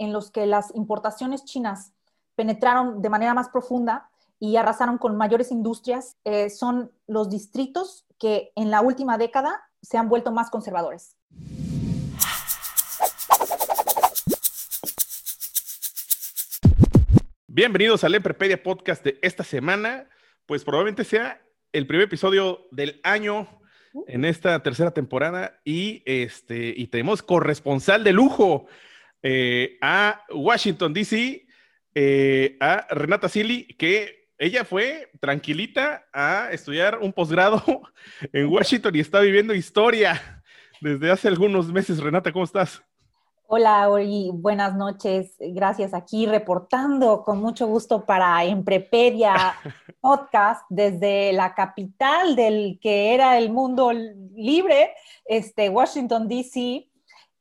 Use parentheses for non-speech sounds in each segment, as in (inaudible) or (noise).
en los que las importaciones chinas penetraron de manera más profunda y arrasaron con mayores industrias, eh, son los distritos que en la última década se han vuelto más conservadores. Bienvenidos al Emprepedia Podcast de esta semana. Pues probablemente sea el primer episodio del año en esta tercera temporada y, este, y tenemos corresponsal de lujo eh, a Washington, D.C., eh, a Renata Silly, que ella fue tranquilita a estudiar un posgrado (laughs) en Washington y está viviendo historia (laughs) desde hace algunos meses. Renata, ¿cómo estás? Hola, Ori, buenas noches. Gracias aquí reportando con mucho gusto para Emprepedia (laughs) Podcast desde la capital del que era el mundo libre, este, Washington, D.C.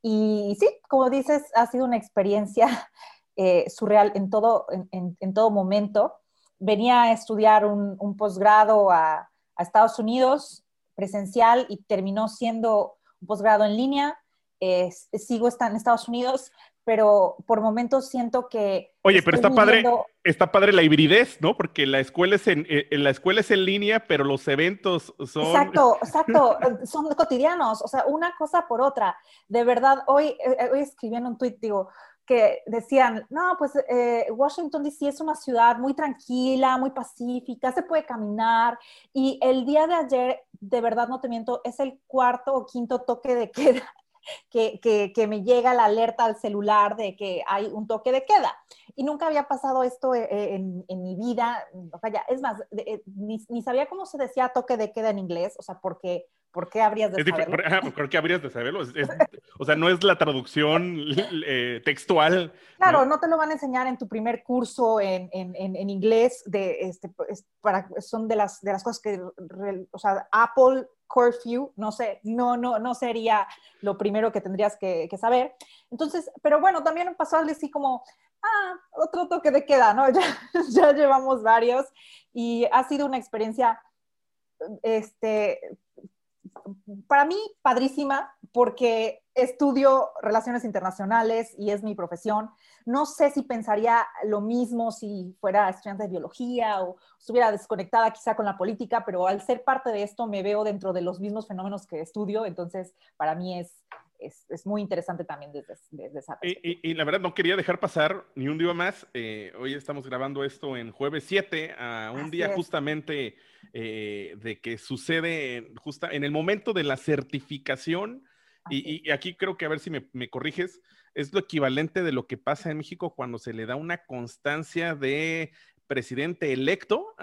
Y sí, como dices, ha sido una experiencia (laughs) eh, surreal en todo, en, todo momento. Venía a estudiar un, posgrado a, a Estados Unidos presencial y terminó siendo un posgrado en línea sigo en Estados Unidos, pero por momentos siento que... Oye, pero está padre, está padre la hibridez, ¿no? Porque la escuela, es en, eh, la escuela es en línea, pero los eventos son... Exacto, exacto, (laughs) son cotidianos, o sea, una cosa por otra. De verdad, hoy, eh, hoy escribí en un tweet, digo, que decían, no, pues eh, Washington DC es una ciudad muy tranquila, muy pacífica, se puede caminar. Y el día de ayer, de verdad no te miento, es el cuarto o quinto toque de (laughs) queda que, me llega la alerta al celular de que hay un toque de queda. Y nunca había pasado esto eh, eh, en, mi vida. O sea, es más, eh, ni, sabía cómo se decía toque de queda en inglés, o sea, porque ¿Por qué habrías de saberlo? ¿Por, qué habrías de saberlo? o sea, no es la traducción textual. Claro, ¿no? te lo van a enseñar en tu primer curso en, inglés. De, este, para, son de las, de las cosas que, o sea, Apple curfew, no sé, no, no, no sería lo primero que tendrías que, saber. Entonces, pero bueno, también pasó algo así como, ah, otro toque de queda, ¿no? (laughs) Ya llevamos varios y ha sido una experiencia, este, para mí, padrísima, porque estudio relaciones internacionales y es mi profesión. No sé si pensaría lo mismo si fuera estudiante de biología o estuviera desconectada quizá con la política, pero al ser parte de esto me veo dentro de los mismos fenómenos que estudio, entonces para mí es, es, muy interesante también desde, esa perspectiva. Y, la verdad no quería dejar pasar ni un día más. Eh, hoy estamos grabando esto en jueves 7, a un día justamente eh, de que sucede justa en el momento de la certificación. Y, aquí creo que a ver si me, me, corriges, es lo equivalente de lo que pasa en México cuando se le da una constancia de presidente electo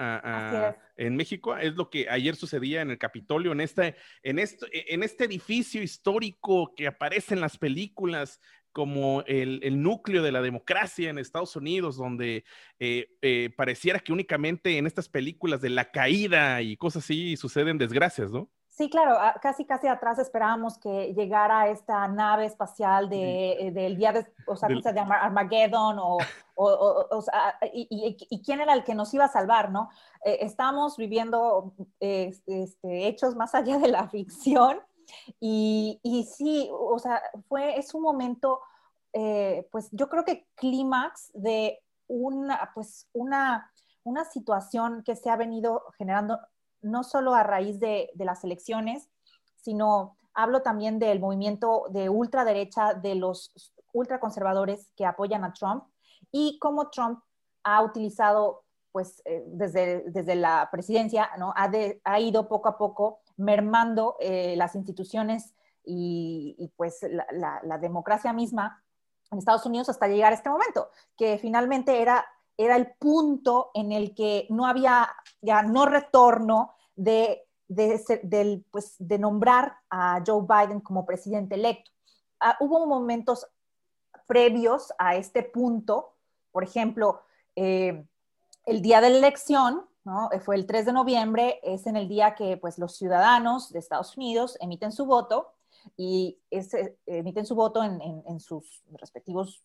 en México. Es lo que ayer sucedía en el Capitolio, en este, en, esto, en este edificio histórico que aparece en las películas como el, núcleo de la democracia en Estados Unidos, donde eh, eh, pareciera que únicamente en estas películas de la caída y cosas así suceden desgracias, ¿no? Sí, claro, casi casi atrás esperábamos que llegara esta nave espacial de, eh, del día de, o sea, de Armageddon o, o, o, sea, y, y, quién era el que nos iba a salvar, ¿no? Eh, estamos viviendo este, hechos más allá de la ficción y, y, sí, o sea, fue, es un momento, eh, pues yo creo que clímax de una, pues una, una situación que se ha venido generando no solo a raíz de, las elecciones, sino hablo también del movimiento de ultraderecha, de los ultraconservadores que apoyan a Trump y cómo Trump ha utilizado, pues eh, desde, desde la presidencia, ¿no? ha, ha ido poco a poco mermando eh, las instituciones y, pues la, la, democracia misma en Estados Unidos hasta llegar a este momento, que finalmente era, era el punto en el que no había ya no retorno de, de, pues, de nombrar a Joe Biden como presidente electo. Ah, hubo momentos previos a este punto, por ejemplo, eh, el día de la elección, ¿no? Eh, fue el 3 de noviembre, es en el día que pues, los ciudadanos de Estados Unidos emiten su voto y eh, emiten su voto en, en, sus respectivos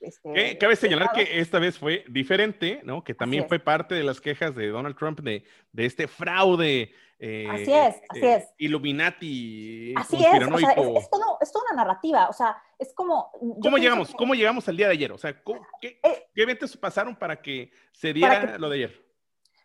este, cabe señalar que esta vez fue diferente, ¿no? Que también fue parte de las quejas de Donald Trump de, de este fraude. Eh, así es, así es. Illuminati. Así es, o sea, es, es, todo, es, toda una narrativa, o sea, es como... ¿Cómo llegamos, ¿Cómo llegamos al día de ayer? O sea, ¿qué, eh, ¿qué eventos pasaron para que se diera lo de ayer?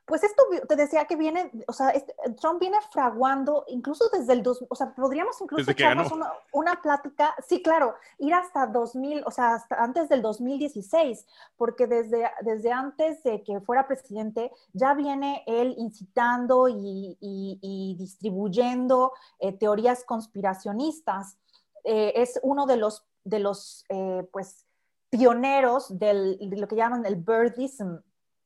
Pues esto te decía que viene, o sea, este, Trump viene fraguando incluso desde el dos, o sea, podríamos incluso echarnos una, una, plática, sí, claro, ir hasta 2000, o sea, hasta antes del 2016, porque desde, desde antes de que fuera presidente ya viene él incitando y, y, distribuyendo eh, teorías conspiracionistas. Eh, es uno de los, de los eh, pues, pioneros del, de lo que llaman el birdism,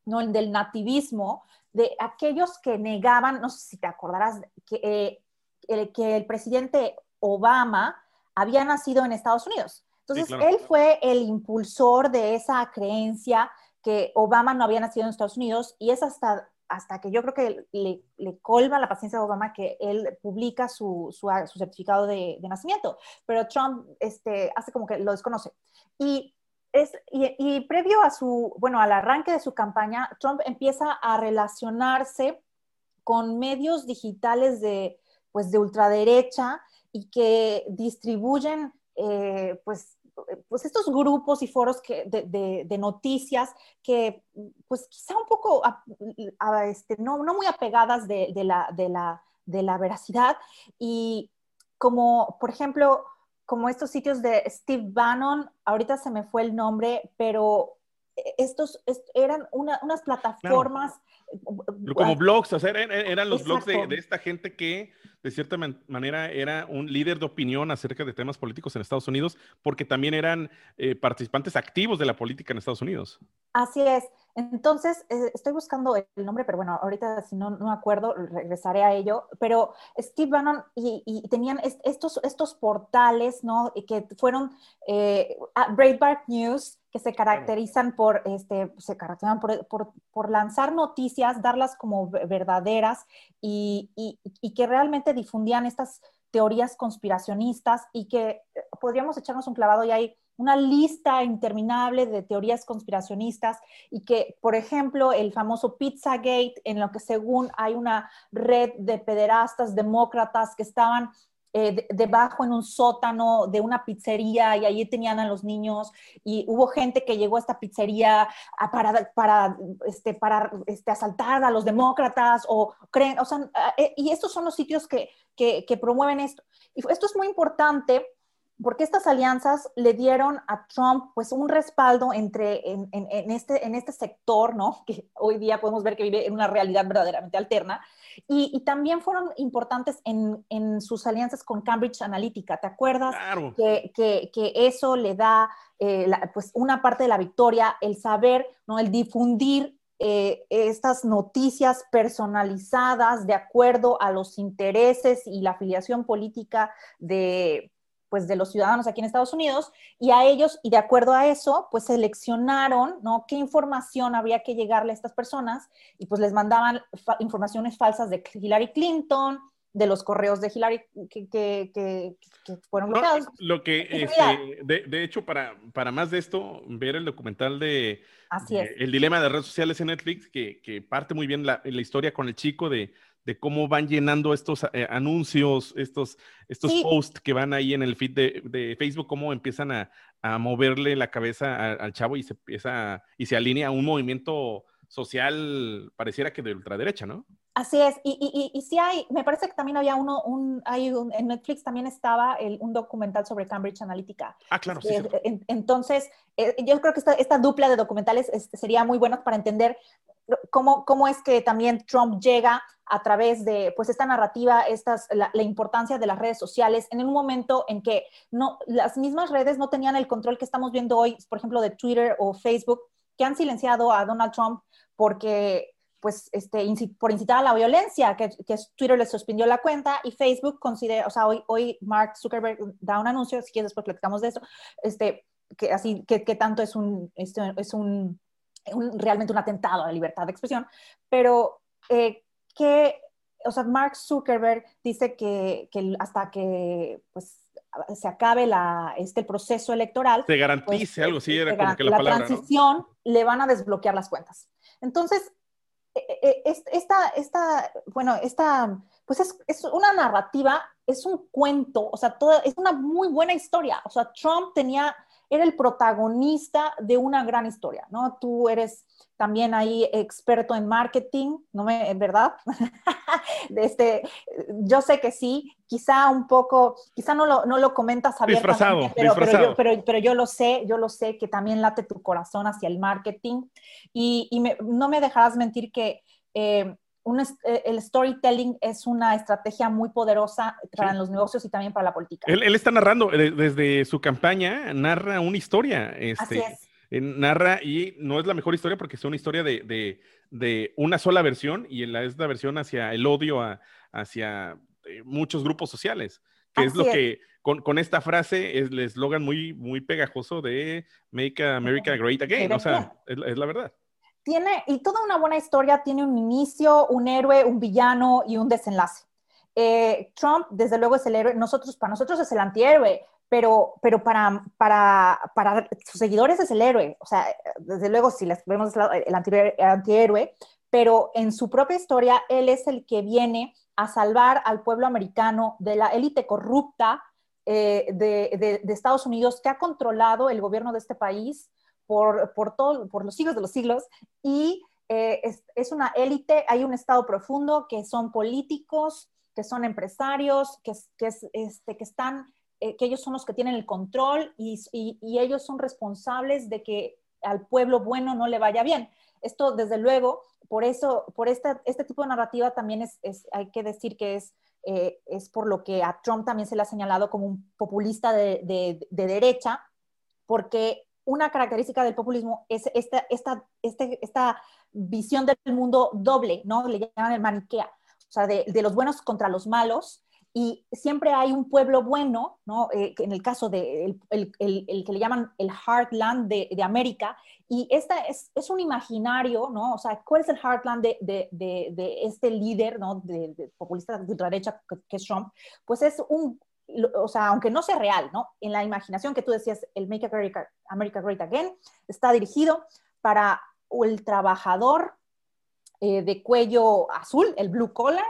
¿no? del nativismo, de aquellos que negaban, no sé si te acordarás, que, eh, el, que el presidente Obama había nacido en Estados Unidos. Entonces, él fue el impulsor de esa creencia que Obama no había nacido en Estados Unidos y es hasta, hasta que yo creo que le, le colma la paciencia de Obama que él publica su, su, su certificado de, de, nacimiento, pero Trump este, hace como que lo desconoce. Y es, y, previo a su, bueno, al arranque de su campaña, Trump empieza a relacionarse con medios digitales de, pues, de ultraderecha y que distribuyen, eh, pues, pues estos grupos y foros que, de, noticias que, pues quizá un poco, este, no, no, muy apegadas de, la, la, de la veracidad. Y como, por ejemplo, como estos sitios de Steve Bannon, ahorita se me fue el nombre, pero estos eran unas plataformas. Como blogs, o sea, eran, los blogs de, esta gente que de cierta manera era un líder de opinión acerca de temas políticos en Estados Unidos, porque también eran eh, participantes activos de la política en Estados Unidos. Así es. Entonces, eh, estoy buscando el nombre, pero bueno, ahorita si no, no acuerdo, regresaré a ello. Pero Steve Bannon y, tenían estos, estos portales, ¿no? Que fueron eh, Breitbart News, que se caracterizan por, este, se caracterizan por, por, por lanzar noticias, darlas como verdaderas y, que realmente difundían estas teorías conspiracionistas y que eh, podríamos echarnos un clavado y hay una lista interminable de teorías conspiracionistas y que, por ejemplo, el famoso Pizzagate, en lo que según hay una red de pederastas demócratas que estaban eh, debajo en un sótano de una pizzería y allí tenían a los niños y hubo gente que llegó a esta pizzería para, para, este, para este, asaltar a los demócratas o creen, o sea, eh, y estos son los sitios que, que, que promueven esto. Y esto es muy importante porque estas alianzas le dieron a Trump pues un respaldo entre en, en, este, en este sector, ¿no? (laughs) Que hoy día podemos ver que vive en una realidad verdaderamente alterna. Y, y también fueron importantes en, en, sus alianzas con Cambridge Analytica. ¿Te acuerdas? Claro. Que, que, que, eso le da eh, pues una parte de la victoria, el saber, ¿no? El difundir eh, estas noticias personalizadas de acuerdo a los intereses y la afiliación política de pues de los ciudadanos aquí en Estados Unidos y a ellos y de acuerdo a eso pues seleccionaron no qué información habría que llegarle a estas personas y pues les mandaban informaciones falsas de Hillary Clinton de los correos de Hillary que, que, que, fueron bloqueados. lo que, este, de, de, hecho, para, para más de esto, ver el documental de, El dilema de redes sociales en Netflix, que, que parte muy bien la, la, historia con el chico de, de cómo van llenando estos eh, anuncios, estos, estos posts que van ahí en el feed de, Facebook, cómo empiezan a, moverle la cabeza al chavo y se empieza y se alinea a un movimiento social, pareciera que de ultraderecha, ¿no? Así es, y, y, sí hay, me parece que también había uno, un, hay en Netflix también estaba un documental sobre Cambridge Analytica. Ah, claro, sí. Eh, entonces, eh, yo creo que esta, esta dupla de documentales este, sería muy buena para entender cómo, cómo es que también Trump llega a través de pues esta narrativa, estas, la, importancia de las redes sociales en un momento en que no, las mismas redes no tenían el control que estamos viendo hoy, por ejemplo, de Twitter o Facebook, que han silenciado a Donald Trump porque pues, este, por incitar a la violencia, que, Twitter le suspendió la cuenta y Facebook considera, o sea, hoy, hoy Mark Zuckerberg da un anuncio, si quieres después platicamos de eso, este, que así, que, tanto es un, este, es un, realmente un atentado a la libertad de expresión, pero eh, que, o sea, Mark Zuckerberg dice que, que hasta que, pues, se acabe la, este, el proceso electoral. Se garantice pues, algo, sí, era como que la, la transición, le van a desbloquear las cuentas. Entonces, e, e, esta, esta, bueno, esta, pues es, es, una narrativa, es un cuento, o sea, toda, es una muy buena historia. O sea, Trump tenía, era el protagonista de una gran historia, ¿no? Tú eres también ahí experto en marketing, ¿no me, verdad? (laughs) este, yo sé que sí, quizá un poco, quizá no lo, no lo comentas abiertamente, pero, Pero, pero, yo, lo sé, yo lo sé que también late tu corazón hacia el marketing y, y no me dejarás mentir que eh, eh, el storytelling es una estrategia muy poderosa para los negocios y también para la política. Él, él está narrando eh, desde su campaña, narra una historia. Este, Así es narra y no es la mejor historia porque es una historia de, una sola versión y la, es la versión hacia el odio hacia eh, muchos grupos sociales, que es lo que con, esta frase es el eslogan muy, muy pegajoso de Make America Great Again, o sea, es, la verdad. Tiene, y toda una buena historia tiene un inicio, un héroe, un villano y un desenlace. Eh, Trump, desde luego, es el héroe, nosotros, para nosotros es el antihéroe, pero, pero para, para, para, sus seguidores es el héroe. O sea, desde luego, si les vemos el antihéroe, pero en su propia historia, él es el que viene a salvar al pueblo americano de la élite corrupta eh, de, de, Estados Unidos que ha controlado el gobierno de este país por, por, los siglos de los siglos y eh, es, una élite, hay un estado profundo que son políticos, que son empresarios, que, que, es, este, que están eh, que ellos son los que tienen el control y, ellos son responsables de que al pueblo bueno no le vaya bien. Esto, desde luego, por eso, por esta, este tipo de narrativa también es, hay que decir que es, eh, es por lo que a Trump también se le ha señalado como un populista de, derecha, porque una característica del populismo es esta, esta, este, esta visión del mundo doble, ¿no? Le llaman el maniquea, o sea, de, de los buenos contra los malos, y siempre hay un pueblo bueno, ¿no? Eh, en el caso de el, el, que le llaman el Heartland de, de América, y esta es, es, un imaginario, ¿no? O sea, ¿cuál es el Heartland de, de, este líder, ¿no? De, populista de derecha que, es Trump? Pues es un, o sea, aunque no sea real, ¿no? En la imaginación que tú decías, el Make America, America Great Again, está dirigido para el trabajador eh, de cuello azul, el blue collar,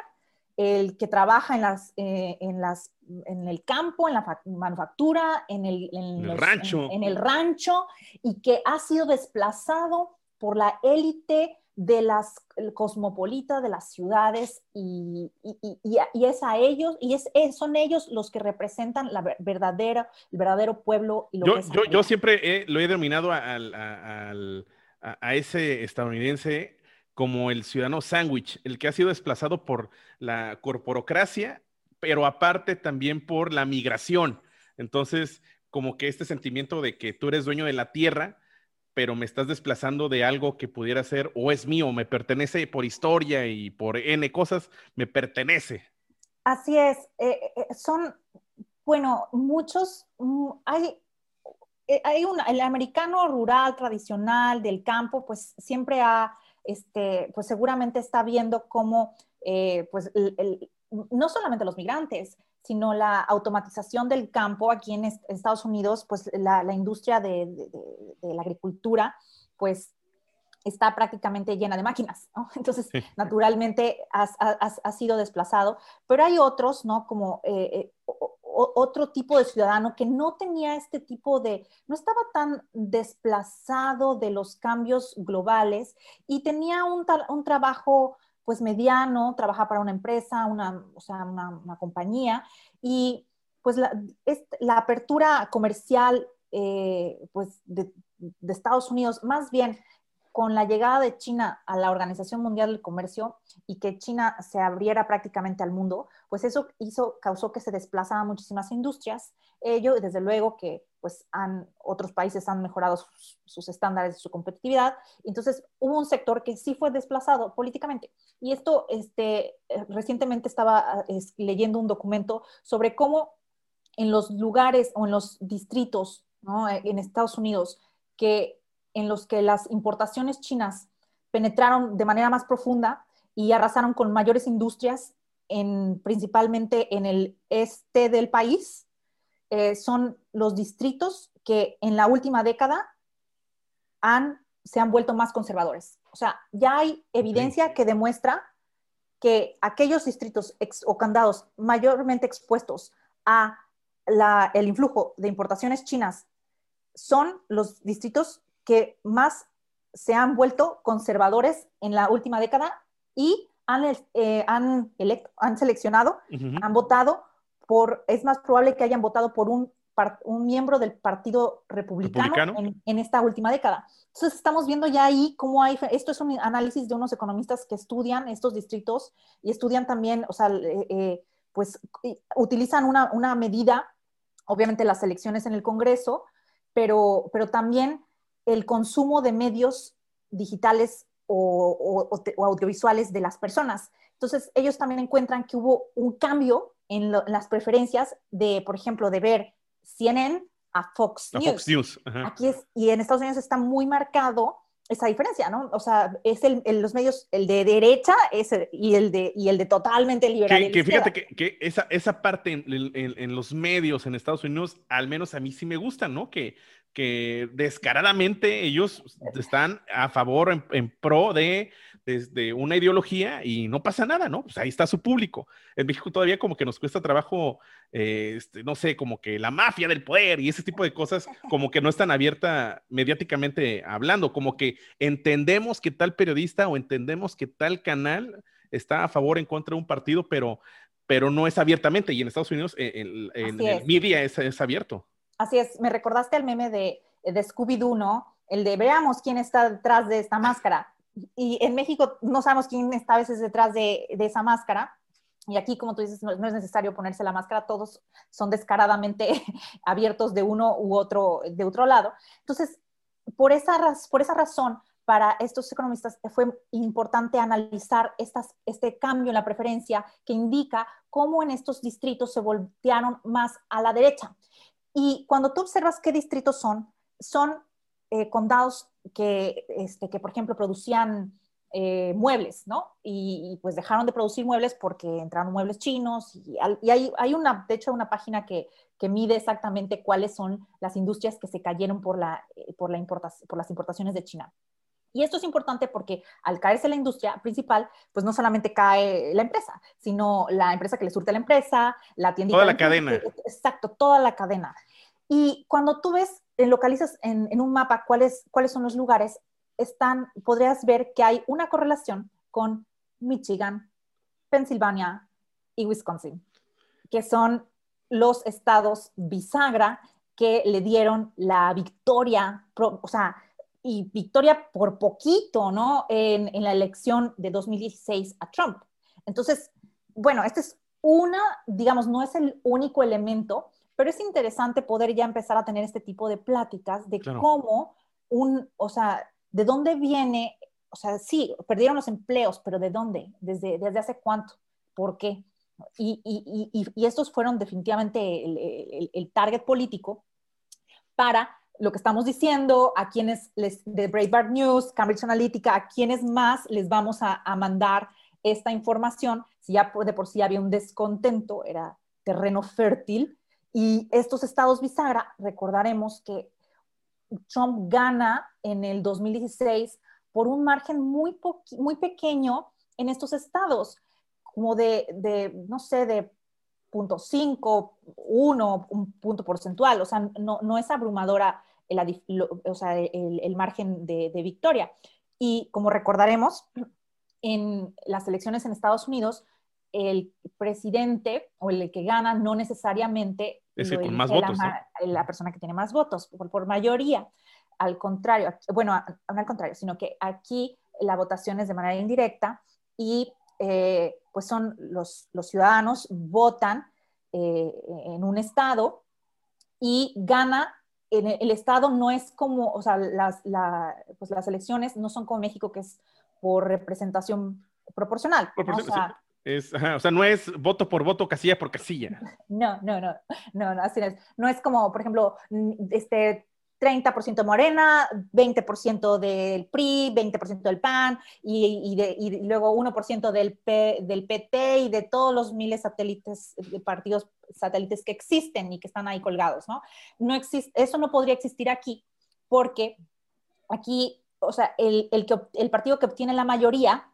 el que trabaja en, las, eh, en, las, en el campo, en la manufactura, en el, rancho. En, el rancho, y que ha sido desplazado por la élite de las cosmopolitas de las ciudades y, y, es a ellos y es, son ellos los que representan la verdadera el verdadero pueblo y lo yo, que es yo, yo, siempre lo he denominado a, a, ese estadounidense como el ciudadano sándwich, el que ha sido desplazado por la corporocracia, pero aparte también por la migración. Entonces, como que este sentimiento de que tú eres dueño de la tierra, pero me estás desplazando de algo que pudiera ser o es mío, me pertenece por historia y por N cosas, me pertenece. Así es, eh, eh, son, bueno, muchos, mm, hay, eh, hay un, el americano rural tradicional del campo, pues siempre ha este, pues seguramente está viendo cómo, eh, pues, no solamente los migrantes, sino la automatización del campo aquí en Estados Unidos, pues la, industria de, la agricultura, pues está prácticamente llena de máquinas, ¿no? (laughs) Entonces, naturalmente ha, sido desplazado, pero hay otros, ¿no? Como eh, eh, otro tipo de ciudadano que no tenía este tipo de, no estaba tan desplazado de los cambios globales y tenía un, un trabajo pues mediano, trabajar para una empresa, una, o sea, una, compañía, y pues la, la apertura comercial eh, pues de, de Estados Unidos, más bien con la llegada de China a la Organización Mundial del Comercio y que China se abriera prácticamente al mundo, pues eso hizo, causó que se desplazaran muchísimas industrias. Ello, desde luego que pues han, otros países han mejorado sus, estándares de su competitividad. Entonces hubo un sector que sí fue desplazado políticamente. Y esto, este, eh, recientemente estaba leyendo un documento sobre cómo en los lugares o en los distritos en Estados Unidos que en los que las importaciones chinas penetraron de manera más profunda y arrasaron con mayores industrias, en, principalmente en el este del país, eh, son los distritos que en la última década han, se han vuelto más conservadores. O sea, ya hay evidencia que demuestra que aquellos distritos o candados mayormente expuestos a el influjo de importaciones chinas son los distritos que más se han vuelto conservadores en la última década y han, eh, han, han seleccionado, han votado por, es más probable que hayan votado por un, un miembro del Partido Republicano, En, esta última década. Entonces estamos viendo ya ahí cómo hay, esto es un análisis de unos economistas que estudian estos distritos y estudian también, o sea, eh, eh, pues utilizan una, una medida, obviamente las elecciones en el Congreso, pero, pero también el consumo de medios digitales o, audiovisuales de las personas. Entonces, ellos también encuentran que hubo un cambio en, las preferencias de, por ejemplo, de ver CNN a Fox News. Aquí es, y en Estados Unidos está muy marcado esa diferencia, ¿no? O sea, es el, los medios, el de derecha es y, el de, y el de totalmente liberal. Que, fíjate que, esa, esa parte en, en, los medios en Estados Unidos, al menos a mí sí me gusta, ¿no? Que que descaradamente ellos están a favor, en, pro de, una ideología y no pasa nada, ¿no? Pues ahí está su público. En México todavía como que nos cuesta trabajo, eh, este, no sé, como que la mafia del poder y ese tipo de cosas como que no están abierta mediáticamente hablando, como que entendemos que tal periodista o entendemos que tal canal está a favor o en contra de un partido, pero, pero no es abiertamente. Y en Estados Unidos, eh, en, el media es abierto. Así es, me recordaste el meme de, de Scooby-Doo, ¿no? El de veamos quién está detrás de esta máscara. Y en México no sabemos quién está a veces detrás de, de esa máscara. Y aquí, como tú dices, no, es necesario ponerse la máscara, todos son descaradamente (laughs) abiertos de uno u otro, de otro lado. Entonces, por esa, por esa razón, para estos economistas fue importante analizar estas, este cambio en la preferencia que indica cómo en estos distritos se voltearon más a la derecha. Y cuando tú observas qué distritos son, son eh, condados que, este, que, por ejemplo, producían eh, muebles, ¿no? Y, pues dejaron de producir muebles porque entraron muebles chinos y, hay, hay, una, de hecho, una página que, que, mide exactamente cuáles son las industrias que se cayeron por, la, eh, por, la por las importaciones de China. Y esto es importante porque al caerse la industria principal, pues no solamente cae la empresa, sino la empresa que le surte a la empresa, la tienda. Toda la cadena. Exacto, toda la cadena. Y cuando tú ves, localizas en, un mapa cuáles, cuáles son los lugares, están, podrías ver que hay una correlación con Michigan, Pensilvania y Wisconsin, que son los estados bisagra que le dieron la victoria, o sea, y victoria por poquito, ¿no? En, en, la elección de 2016 a Trump. Entonces, bueno, este es una, digamos, no es el único elemento, pero es interesante poder ya empezar a tener este tipo de pláticas de cómo un, o sea, de dónde viene, o sea, sí, perdieron los empleos, pero ¿de dónde? ¿Desde, desde hace cuánto? ¿Por qué? Y, y, y, y estos fueron definitivamente el, el, el target político para lo que estamos diciendo, a quienes les, de Breitbart News, Cambridge Analytica, a quienes más les vamos a, mandar esta información, si ya de por sí había un descontento, era terreno fértil, y estos estados bisagra, recordaremos que Trump gana en el 2016 por un margen muy, muy pequeño en estos estados, como de, de no sé, de 0.5, 1, un punto porcentual, o sea, no, no es abrumadora el, o sea, el, margen de, victoria. Y como recordaremos, en las elecciones en Estados Unidos, el presidente o el que gana no necesariamente es con más votos, la, persona que tiene más votos, por, mayoría. Al contrario, bueno, no al contrario, sino que aquí la votación es de manera indirecta y eh, pues son los, los, ciudadanos votan eh, en un estado y gana en el, estado no es como, o sea, las, pues las elecciones no son como México que es por representación proporcional. o, sea, no es voto por voto, casilla por casilla. No, no, no, no, no, así es. No es como, por ejemplo, este 30% Morena, 20% del PRI, 20% del PAN y, y, luego 1% del, P, del PT y de todos los miles satélites, de partidos satélites que existen y que están ahí colgados, ¿no? no eso no podría existir aquí porque aquí, o sea, el, el, que, el partido que obtiene la mayoría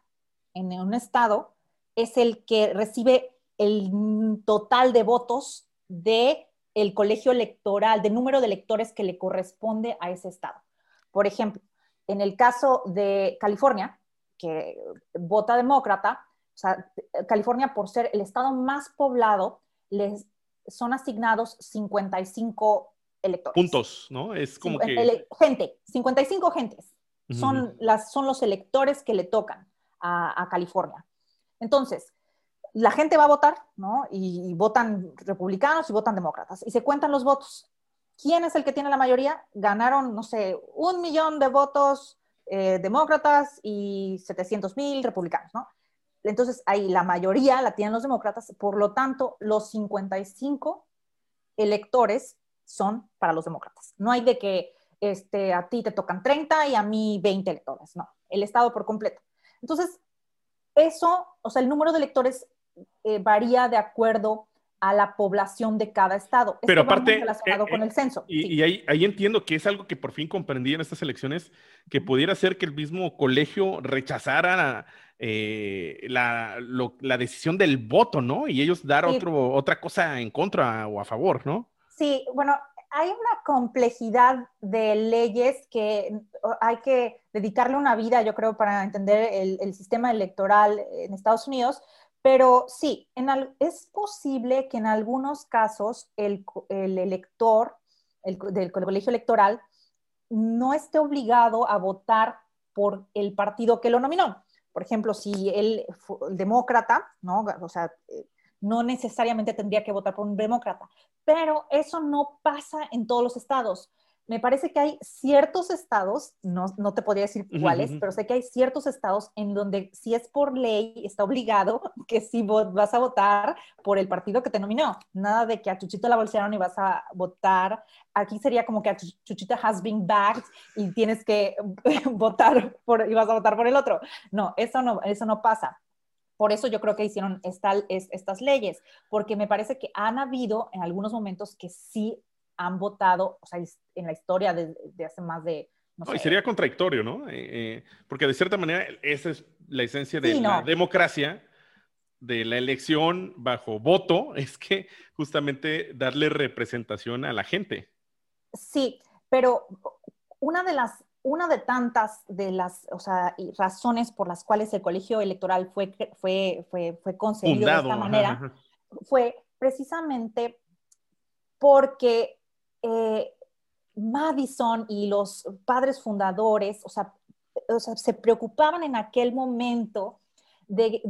en un estado es el que recibe el total de votos de el colegio electoral, de número de electores que le corresponde a ese estado. Por ejemplo, en el caso de California, que vota demócrata, o sea, California por ser el estado más poblado, les son asignados 55 electores. Puntos, ¿no? Es como que... Gente, 55 gentes. Son, las, son los electores que le tocan a, a California. Entonces, la gente va a votar, ¿no? Y, votan republicanos y votan demócratas. Y se cuentan los votos. ¿Quién es el que tiene la mayoría? Ganaron, no sé, un millón de votos eh, demócratas y 700 mil republicanos, ¿no? Entonces, ahí la mayoría la tienen los demócratas, por lo tanto, los 55 electores son para los demócratas. No hay de que este, a ti te tocan 30 y a mí 20 electores, no, el Estado por completo. Entonces, eso, o sea, el número de electores eh, varía de acuerdo a la población de cada estado. Pero aparte, relacionado con eh, el censo. Y, ahí, entiendo que es algo que por fin comprendí en estas elecciones, que pudiera ser que el mismo colegio rechazara eh, la, decisión del voto, ¿no? Y ellos dar otro, otra cosa en contra o a favor, ¿no? Sí, bueno, hay una complejidad de leyes que hay que dedicarle una vida, yo creo, para entender el, el sistema electoral en Estados Unidos, pero sí, es posible que en algunos casos el, elector del colegio electoral no esté obligado a votar por el partido que lo nominó. Por ejemplo, si él el demócrata, ¿no? O sea, eh, no necesariamente tendría que votar por un demócrata, pero eso no pasa en todos los estados me parece que hay ciertos estados, no, no te podría decir cuáles, pero sé que hay ciertos estados en donde si es por ley está obligado (laughs) que si vas a votar por el partido que te nominó. Nada de que a Chuchito la bolsearon y vas a votar. Aquí sería como que a Chuchita has been bagged y tienes que (laughs) votar por, y vas a votar por el otro. No, eso no, eso no pasa. Por eso yo creo que hicieron estas leyes, porque me parece que han habido en algunos momentos que sí han votado, o sea, en la historia de, hace más de... No y sería contradictorio, ¿no? Eh, eh, porque de cierta manera esa es la esencia de la democracia, de la elección bajo voto, (laughs) es que justamente darle representación a la gente. Sí, pero una de las una de tantas de las o sea, razones por las cuales el colegio electoral fue, fue, fue, fue concebido de esta manera fue precisamente porque eh, Madison y los padres fundadores, o sea, se preocupaban en aquel momento de,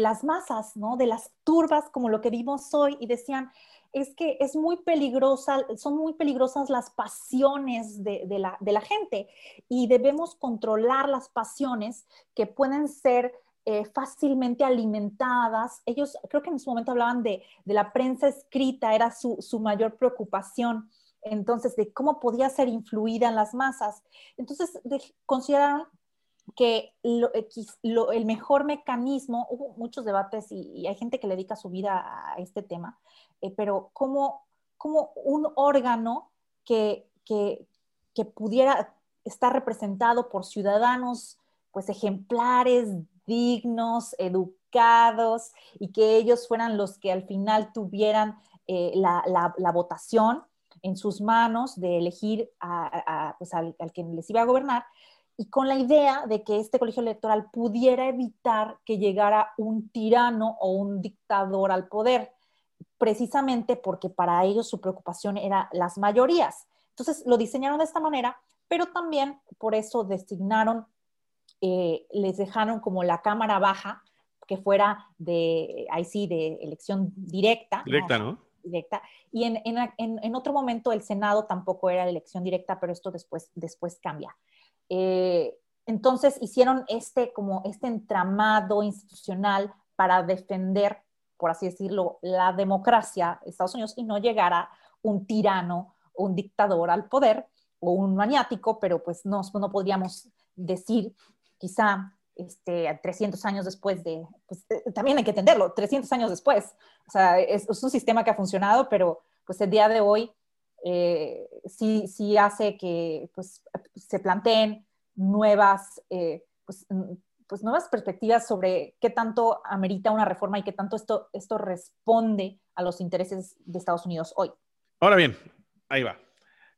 las masas, ¿no? De las turbas como lo que vimos hoy y decían, es que es muy peligrosa, son muy peligrosas las pasiones de, la, de, gente y debemos controlar las pasiones que pueden ser eh, fácilmente alimentadas. Ellos creo que en su momento hablaban de, la prensa escrita, era su, mayor preocupación entonces de cómo podía ser influida en las masas. Entonces consideraron que el mejor mecanismo, hubo muchos debates y, hay gente que le dedica su vida a este tema, eh, pero como, como un órgano que, que, que, pudiera estar representado por ciudadanos pues ejemplares, dignos, educados y que ellos fueran los que al final tuvieran eh, la, la votación en sus manos de elegir a, pues al, que les iba a gobernar. Y con la idea de que este colegio electoral pudiera evitar que llegara un tirano o un dictador al poder, precisamente porque para ellos su preocupación era las mayorías. Entonces lo diseñaron de esta manera, pero también por eso designaron, eh, les dejaron como la cámara baja, que fuera de, ahí sí, de elección directa. Directa, ¿no? Directa. Y en, en, en, otro momento el Senado tampoco era elección directa, pero esto después, después cambia. Eh, entonces hicieron este, como este entramado institucional para defender, por así decirlo, la democracia de Estados Unidos y no llegara un tirano, un dictador al poder o un maniático, pero pues no, no podríamos decir quizá este, 300 años después de, pues eh, también hay que entenderlo, 300 años después. O sea, es, un sistema que ha funcionado, pero pues el día de hoy eh, sí, sí hace que pues, se planteen nuevas, eh, pues, pues, nuevas perspectivas sobre qué tanto amerita una reforma y qué tanto esto, esto responde a los intereses de Estados Unidos hoy. Ahora bien, ahí va.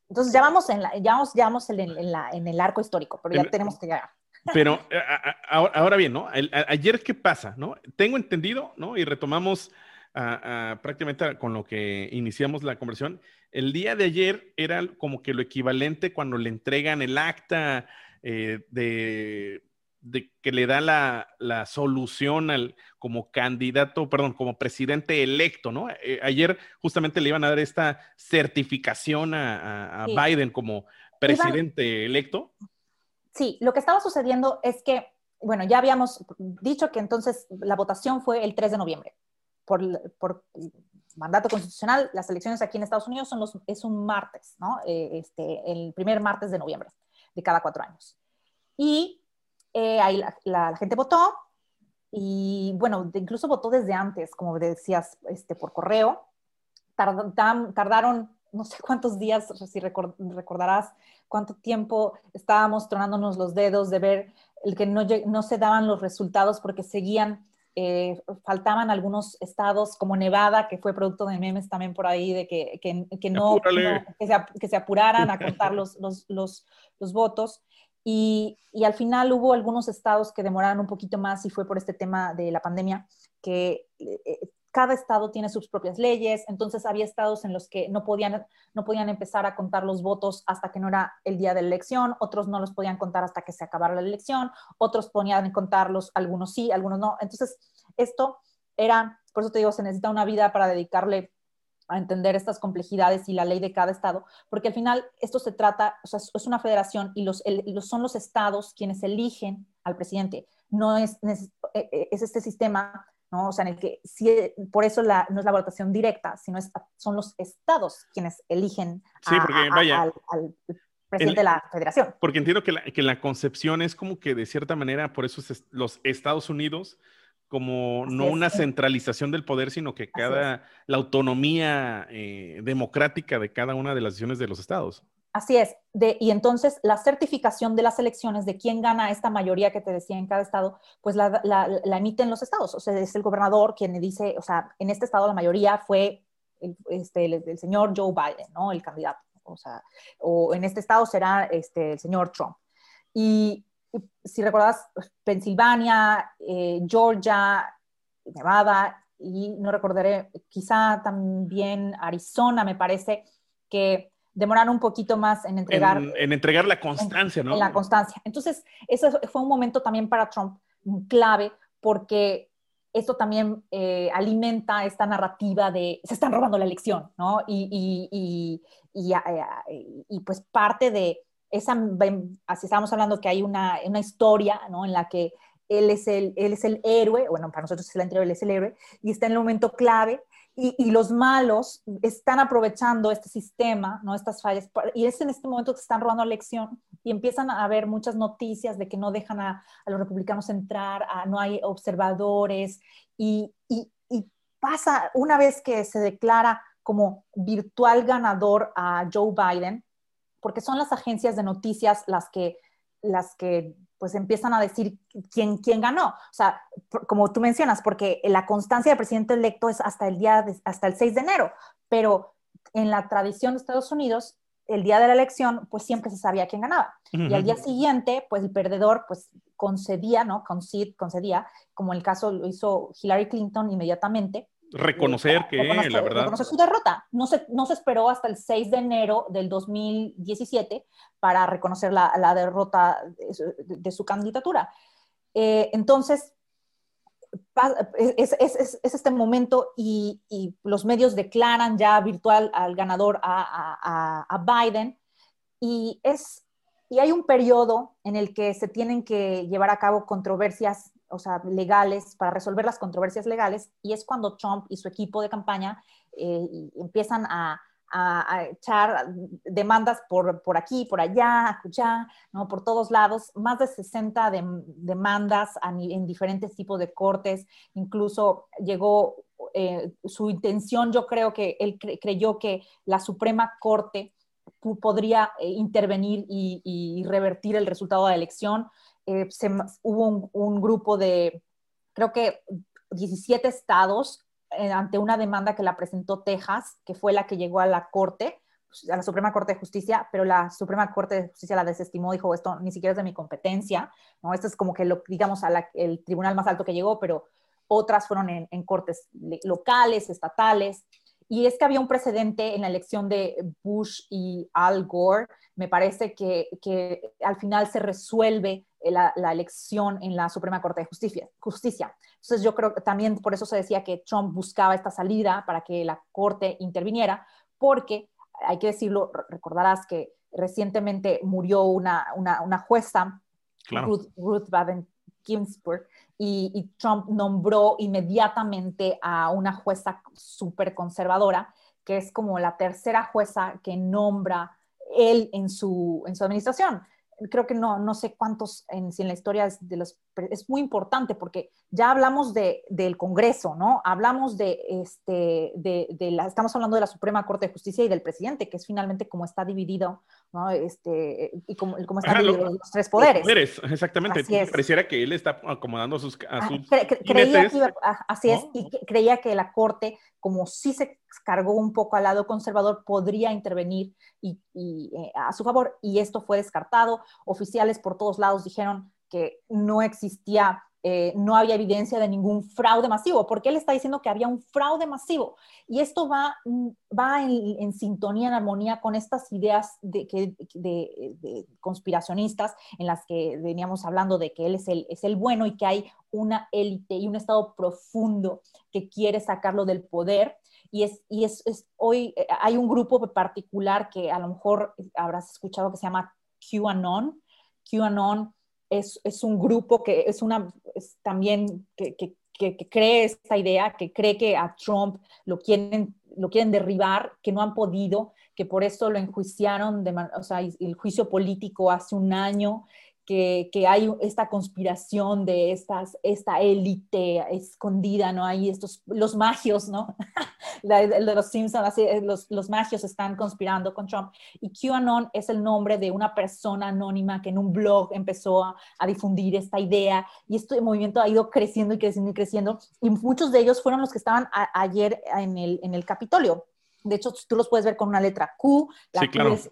Entonces ya vamos en, la, ya vamos, ya vamos en, la, en, el arco histórico, pero ya tenemos que llegar. Pero (laughs) ahora bien, ¿no? ayer, ¿qué pasa? ¿no? Tengo entendido, ¿no? Y retomamos prácticamente con lo que iniciamos la conversación. El día de ayer era como que lo equivalente cuando le entregan el acta eh, de, que le da la, solución al como candidato, perdón, como presidente electo, ¿no? Eh, ayer justamente le iban a dar esta certificación a, Biden como presidente electo. Sí, lo que estaba sucediendo es que, bueno, ya habíamos dicho que entonces la votación fue el 3 de noviembre por, mandato constitucional, las elecciones aquí en Estados Unidos son los, es un martes, ¿no? Eh, este, el primer martes de noviembre de cada cuatro años. Y eh, ahí la, gente votó y, bueno, incluso votó desde antes, como decías, este, por correo. tardaron no sé cuántos días, si recordarás cuánto tiempo estábamos tronándonos los dedos de ver el que no, no se daban los resultados porque seguían eh, faltaban algunos estados como Nevada, que fue producto de memes también por ahí, de que, que, no, que, se, apuraran a contar (laughs) los, los, los, los votos. Y, y, al final hubo algunos estados que demoraron un poquito más y fue por este tema de la pandemia, que eh, cada estado tiene sus propias leyes, entonces había estados en los que no podían, no podían empezar a contar los votos hasta que no era el día de la elección, otros no los podían contar hasta que se acabara la elección, otros podían contarlos, algunos sí, algunos no. Entonces, esto era, por eso te digo, se necesita una vida para dedicarle a entender estas complejidades y la ley de cada estado, porque al final esto se trata, o sea, es una federación y los, son los estados quienes eligen al presidente. No es, es este sistema ¿no? O sea, en el que sí, por eso la, no es la votación directa, sino es, son los estados quienes eligen al, presidente de la federación. Porque entiendo que la, que la, concepción es como que de cierta manera, por eso es los Estados Unidos, como no una centralización del poder, sino que cada, la autonomía eh, democrática de cada una de las decisiones de los estados. Así es. Y entonces la certificación de las elecciones de quién gana esta mayoría que te decía en cada estado, pues la, la, emiten los estados. O sea, es el gobernador quien dice, o sea, en este estado la mayoría fue el, este, señor Joe Biden, ¿no? El candidato. O sea, o en este estado será este, el señor Trump. Y, si recuerdas, Pensilvania, eh, Georgia, Nevada, y no recordaré, quizá también Arizona, me parece, que demoraron un poquito más en entregar. En, entregar la constancia, ¿no? En la constancia. Entonces, eso fue un momento también para Trump clave porque esto también eh, alimenta esta narrativa de se están robando la elección, ¿no? Y, y, y, y, pues parte de esa, así estábamos hablando que hay una, una historia, ¿no? En la que él es, el, él es el héroe, bueno, para nosotros es el anterior, él es el héroe, y está en el momento clave y, los malos están aprovechando este sistema, ¿no? estas fallas, y es en este momento que están robando elección y empiezan a haber muchas noticias de que no dejan a, los republicanos entrar, no hay observadores, y, y, pasa una vez que se declara como virtual ganador a Joe Biden, porque son las agencias de noticias las que, las que pues empiezan a decir quién, quién ganó. O sea, como tú mencionas, porque la constancia del presidente electo es hasta el día, hasta el 6 de enero, pero en la tradición de Estados Unidos, el día de la elección, pues siempre se sabía quién ganaba. Y al día siguiente, pues el perdedor, pues concedía, ¿no? concedía, como el caso lo hizo Hillary Clinton inmediatamente. Reconocer que, la verdad. Reconocer su derrota. No se, no se esperó hasta el 6 de enero del 2017 para reconocer la, la derrota de su, candidatura. Eh, entonces, es, es, es, este momento y, y, los medios declaran ya virtual al ganador a, a, a, Biden y, es, y hay un periodo en el que se tienen que llevar a cabo controversias o sea, legales, para resolver las controversias legales, y es cuando Trump y su equipo de campaña eh, empiezan a, a, echar demandas por, por aquí, por allá, allá, ¿no? por todos lados, más de 60 demandas en diferentes tipos de cortes, incluso llegó eh, su intención, yo creo que él creyó que la Suprema Corte podría eh, intervenir y, revertir el resultado de la elección. Eh, hubo un, un grupo de, creo que 17 estados eh, ante una demanda que la presentó Texas, que fue la que llegó a la Corte, pues, a la Suprema Corte de Justicia, pero la Suprema Corte de Justicia la desestimó, dijo, esto ni siquiera es de mi competencia, ¿no? Esto es como que, lo, digamos, a el tribunal más alto que llegó, pero otras fueron en, cortes locales, estatales. Y es que había un precedente en la elección de Bush y Al Gore. Me parece que, que al final se resuelve la, elección en la Suprema Corte de Justicia, Justicia. Entonces yo creo que también por eso se decía que Trump buscaba esta salida para que la Corte interviniera, porque hay que decirlo, recordarás que recientemente murió una, una, jueza, Ruth, Baden Ginsburg, y, y, Trump nombró inmediatamente a una jueza súper conservadora, que es como la tercera jueza que nombra él en su, en su administración creo que no, no sé cuántos en, si en la historia es, de los, es muy importante porque ya hablamos de, del Congreso, ¿no? Hablamos de, este, de, de, la, estamos hablando de la Suprema Corte de Justicia y del presidente, que es finalmente como está dividido, ¿no? Este, y como, como están los tres poderes. poderes exactamente. Pareciera que él está acomodando a sus... A sus creía que así es, y creía que la Corte, como sí se cargó un poco al lado conservador, podría intervenir y, eh, a su favor, y esto fue descartado. Oficiales por todos lados dijeron que no existía eh, no había evidencia de ningún fraude masivo, porque él está diciendo que había un fraude masivo. Y esto va, mm, va en, sintonía, en armonía con estas ideas de, que, de, conspiracionistas en las que veníamos hablando de que él es el, es el bueno y que hay una élite y un estado profundo que quiere sacarlo del poder. Y, es, y es, hoy eh, hay un grupo particular que a lo mejor habrás escuchado que se llama QAnon. QAnon es, es un grupo que es una, también que, que, que, cree esta idea, que cree que a Trump lo quieren, lo quieren derribar, que no han podido, que por eso lo enjuiciaron, de, o sea, el juicio político hace un año, que, hay esta conspiración de estas, esta élite escondida, ¿no? Hay estos, los magios, ¿no? (laughs) de los Simpsons, así, eh, los, los magios están conspirando con Trump. Y QAnon es el nombre de una persona anónima que en un blog empezó a, a difundir esta idea y este movimiento ha ido creciendo y creciendo y creciendo. Y muchos de ellos fueron los que estaban ayer en el, en el Capitolio. De hecho, tú los puedes ver con una letra Q. La Q es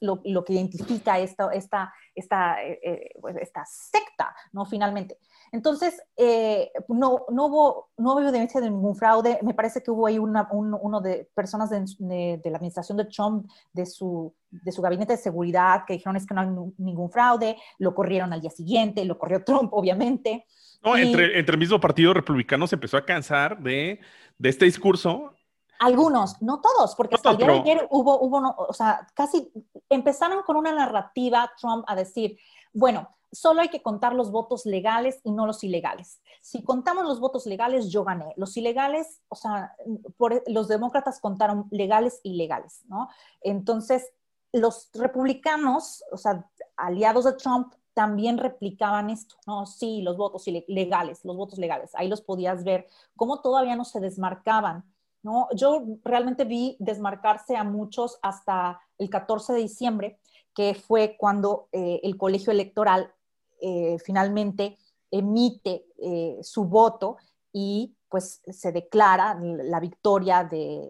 lo, lo, que identifica esta, esta, esta, eh, eh, pues, esta secta, ¿no? Finalmente. Entonces, eh, no, no, hubo, no hubo evidencia de ningún fraude. Me parece que hubo ahí una, uno de personas de, de, la administración de Trump, de su, de su gabinete de seguridad, que dijeron es que no hay ningún fraude. Lo corrieron al día siguiente, lo corrió Trump, obviamente. No, entre, entre el mismo partido republicano se empezó a cansar de, de este discurso algunos, no todos, porque hasta el día de ayer hubo, hubo o sea, casi empezaron con una narrativa Trump a decir, bueno, solo hay que contar los votos legales y no los ilegales. Si contamos los votos legales, yo gané. Los ilegales, o sea, por, los demócratas contaron legales y ilegales, ¿no? Entonces, los republicanos, o sea, aliados de Trump, también replicaban esto, ¿no? Sí, los votos legales, los votos legales. Ahí los podías ver, cómo todavía no se desmarcaban ¿no? Yo realmente vi desmarcarse a muchos hasta el 14 de diciembre, que fue cuando eh, el colegio electoral eh, finalmente emite eh, su voto y pues se declara la victoria de,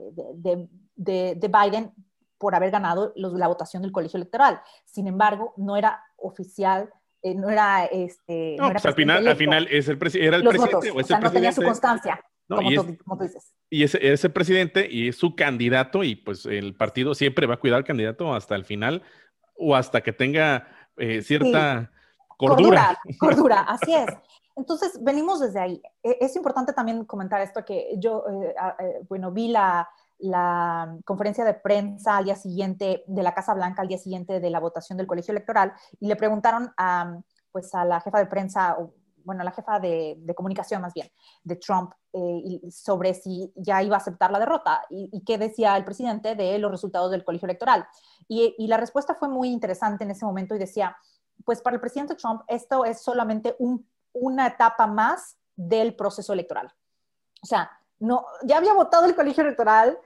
de, Biden por haber ganado la votación del colegio electoral. Sin embargo, no era oficial, eh, no era este. No, pues al final, al final es el era el presidente o, sea, no tenía su constancia. Como, y, tú, como, tú, dices. y ese, es el presidente y es su candidato y pues el partido siempre va a cuidar al candidato hasta el final o hasta que tenga eh, cierta cordura. cordura. (laughs) Cordura, así es. Entonces, venimos desde ahí. E, es importante también comentar esto que yo, eh, bueno, vi la, la conferencia de prensa al día siguiente de la Casa Blanca, al día siguiente de la votación del colegio electoral, y le preguntaron a, pues, a la jefa de prensa, bueno, la jefa de, comunicación más bien, de Trump, eh, sobre si ya iba a aceptar la derrota y, qué decía el presidente de los resultados del colegio electoral. Y, la respuesta fue muy interesante en ese momento y decía, pues para el presidente Trump esto es solamente un, una etapa más del proceso electoral. O sea, no, ya había votado el colegio electoral,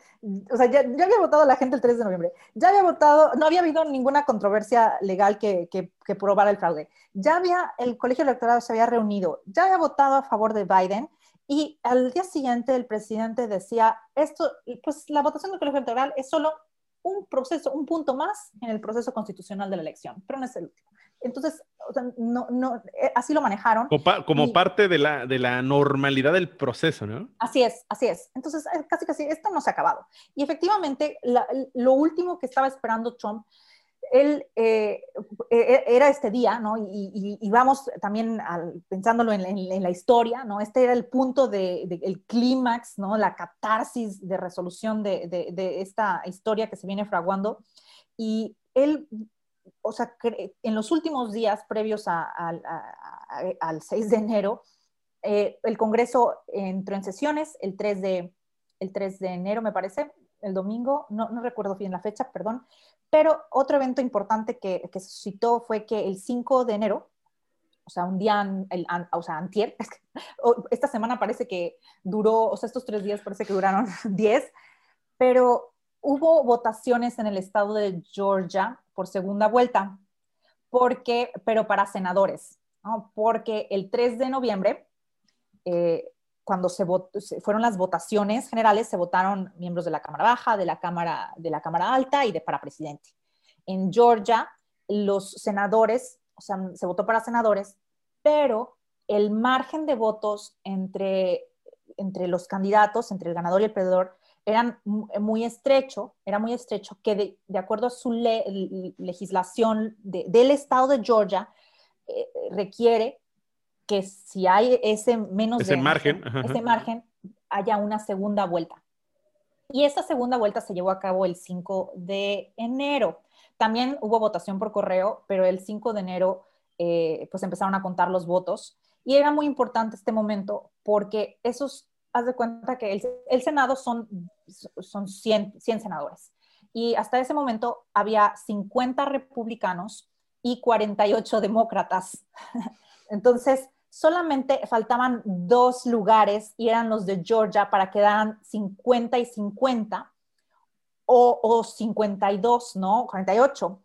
o sea, ya, había votado la gente el 3 de noviembre, ya había votado, no había habido ninguna controversia legal que, que, probara el fraude, ya había, el colegio electoral se había reunido, ya había votado a favor de Biden y al día siguiente el presidente decía, esto, pues la votación del colegio electoral es solo un proceso, un punto más en el proceso constitucional de la elección, pero no es el último. Entonces, no, no, eh, así lo manejaron. Como, parte de la, de la normalidad del proceso, ¿no? Así es, así es. Entonces, eh, casi, casi, esto no se ha acabado. Y efectivamente, lo último que estaba esperando Trump, él eh, era este día, ¿no? Y, vamos también pensándolo en, la historia, ¿no? Este era el punto del de, el clímax, ¿no? La catarsis de resolución de, de esta historia que se viene fraguando. Y él o sea, en los últimos días previos al 6 de enero, eh, el Congreso entró en sesiones el 3 de, el 3 de enero, me parece, el domingo, no, no recuerdo bien la fecha, perdón, pero otro evento importante que, que suscitó fue que el 5 de enero, o sea, un día, el, o sea, antier, (laughs) esta semana parece que duró, o sea, estos tres días parece que duraron (laughs) 10, pero hubo votaciones en el estado de Georgia por segunda vuelta, porque, pero para senadores, porque el 3 de noviembre, eh, cuando se, fueron las votaciones generales, se votaron miembros de la Cámara Baja, de la Cámara, de la Cámara Alta y de para presidente. En Georgia, los senadores, o sea, se votó para senadores, pero el margen de votos entre, entre los candidatos, entre el ganador y el perdedor, eran muy estrecho, era muy estrecho, que de, acuerdo a su legislación del estado de Georgia, eh, requiere que si hay ese menos ese margen, ese margen, haya una segunda vuelta. Y esa segunda vuelta se llevó a cabo el 5 de enero. También hubo votación por correo, pero el 5 de enero eh, pues empezaron a contar los votos. Y era muy importante este momento porque esos haz de cuenta que el, Senado son, son 100, 100, senadores. Y hasta ese momento había 50 republicanos y 48 demócratas. (laughs) Entonces, solamente faltaban dos lugares y eran los de Georgia para que quedaran 50 y 50 o, o 52, ¿no? 48.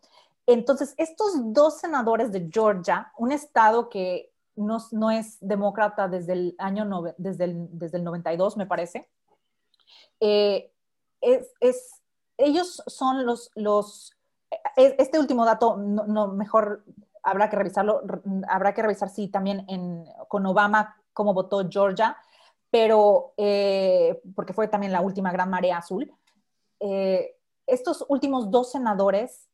Entonces, estos dos senadores de Georgia, un estado que no, es demócrata desde el año, desde, el, desde el 92, me parece. Eh, es, ellos son los, los, e, este último dato, no, mejor habrá que revisarlo, habrá que revisar si también en, con Obama cómo votó Georgia, pero eh, porque fue también la última gran marea azul. Eh, estos últimos dos senadores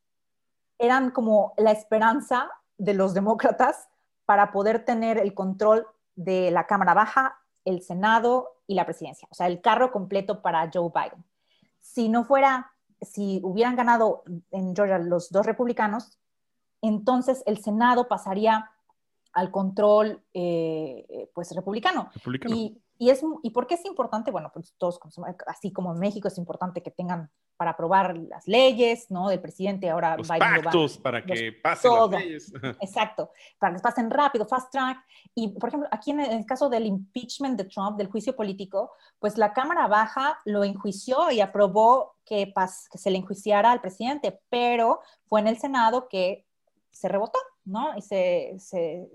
eran como la esperanza de los demócratas para poder tener el control de la Cámara Baja, el Senado y la presidencia, o sea, el carro completo para Joe Biden. Si no fuera, si hubieran ganado en Georgia los dos republicanos, entonces el Senado pasaría al control eh, pues republicano. Y, y, es, ¿Y por qué es importante? Bueno, pues todos, así como en México es importante que tengan para aprobar las leyes, ¿no? Del presidente ahora los pactos para que pasen las leyes. (laughs) Exacto, para que pasen rápido, fast track. Y, por ejemplo, aquí en el caso del impeachment de Trump, del juicio político, pues la Cámara Baja lo enjuició y aprobó que, que se le enjuiciara al presidente, pero fue en el Senado que se rebotó, ¿no? Y se, se,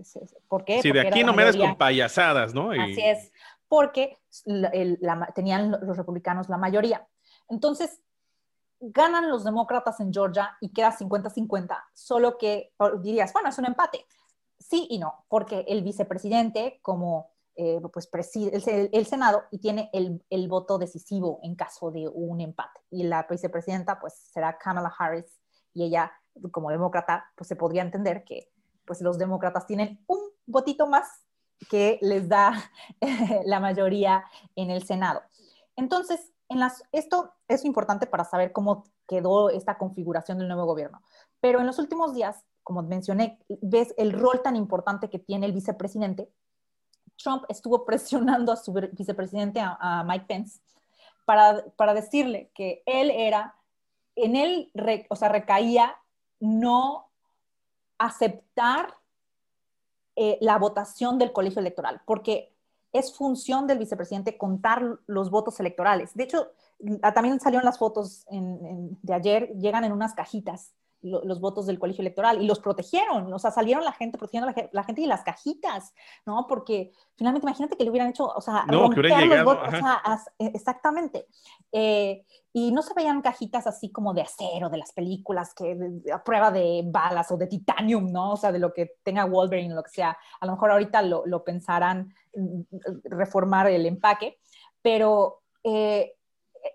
¿por qué? Sí, de aquí no me des con payasadas, ¿no? Así es, porque tenían los republicanos la mayoría. Entonces, ganan los demócratas en Georgia y queda 50-50, solo que dirías, bueno, es un empate. Sí y no, porque el vicepresidente, como eh, pues preside el, Senado y tiene el, el, voto decisivo en caso de un empate. Y la vicepresidenta, pues será Kamala Harris y ella, como demócrata, pues se podría entender que pues los demócratas tienen un votito más que les da (laughs) la mayoría en el Senado. Entonces, en las, esto es importante para saber cómo quedó esta configuración del nuevo gobierno. Pero en los últimos días, como mencioné, ves el rol tan importante que tiene el vicepresidente. Trump estuvo (laughs) presionando a su vicepresidente, a, Mike Pence, para, para, decirle que él era, en él, o sea, recaía no aceptar eh, la votación del colegio electoral, porque es función del vicepresidente contar los votos electorales. De hecho, también salieron las fotos de ayer, llegan en unas cajitas los votos del colegio electoral y los protegieron, o sea, salieron la gente protegiendo a la, gente y las cajitas, ¿no? Porque finalmente imagínate que le hubieran hecho, o sea, no, hubieran llegado, votos, o sea, e, exactamente. Eh, y no se veían cajitas así como de acero de las películas, que a prueba de balas o de titanium, ¿no? O sea, de lo que tenga Wolverine, lo que sea. A lo mejor ahorita lo, lo pensarán mm, reformar el empaque, pero eh,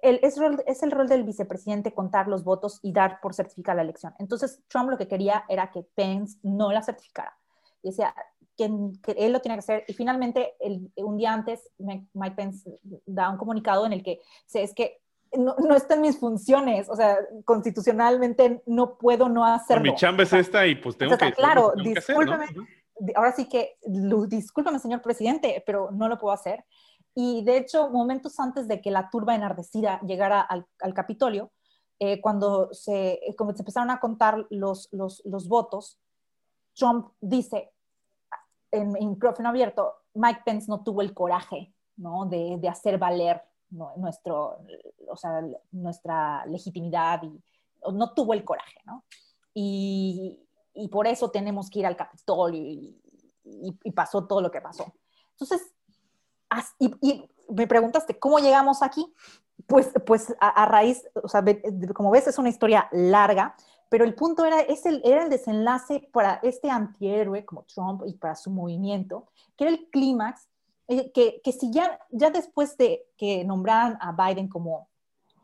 el, es, es, el rol del vicepresidente contar los votos y dar por certificada la elección. Entonces, Trump lo que quería era que Pence no la certificara. Y decía que, él lo tiene que hacer. Y finalmente, el, un día antes, Mike Pence da un comunicado en el que se, es que no, no está en mis funciones, o sea, constitucionalmente no puedo no hacerlo. Mi chamba es esta y pues tengo que... Claro, discúlpeme, ahora sí que, discúlpeme, señor presidente, pero no lo puedo hacer. Y de hecho, momentos antes de que la turba enardecida llegara al, Capitolio, eh, cuando, se, eh, se empezaron a contar los, los, los votos, Trump dice en, micrófono abierto, Mike Pence no tuvo el coraje ¿no? de, de hacer valer nuestro, o sea, nuestra legitimidad y no tuvo el coraje, ¿no? Y, y por eso tenemos que ir al Capitolio y, y, pasó todo lo que pasó. Entonces, y, me preguntaste, ¿cómo llegamos aquí? Pues, pues a, raíz, o sea, como ves, es una historia larga, pero el punto era, es el, era el desenlace para este antihéroe como Trump y para su movimiento, que era el clímax, eh, que, que, si ya, ya después de que nombraran a Biden como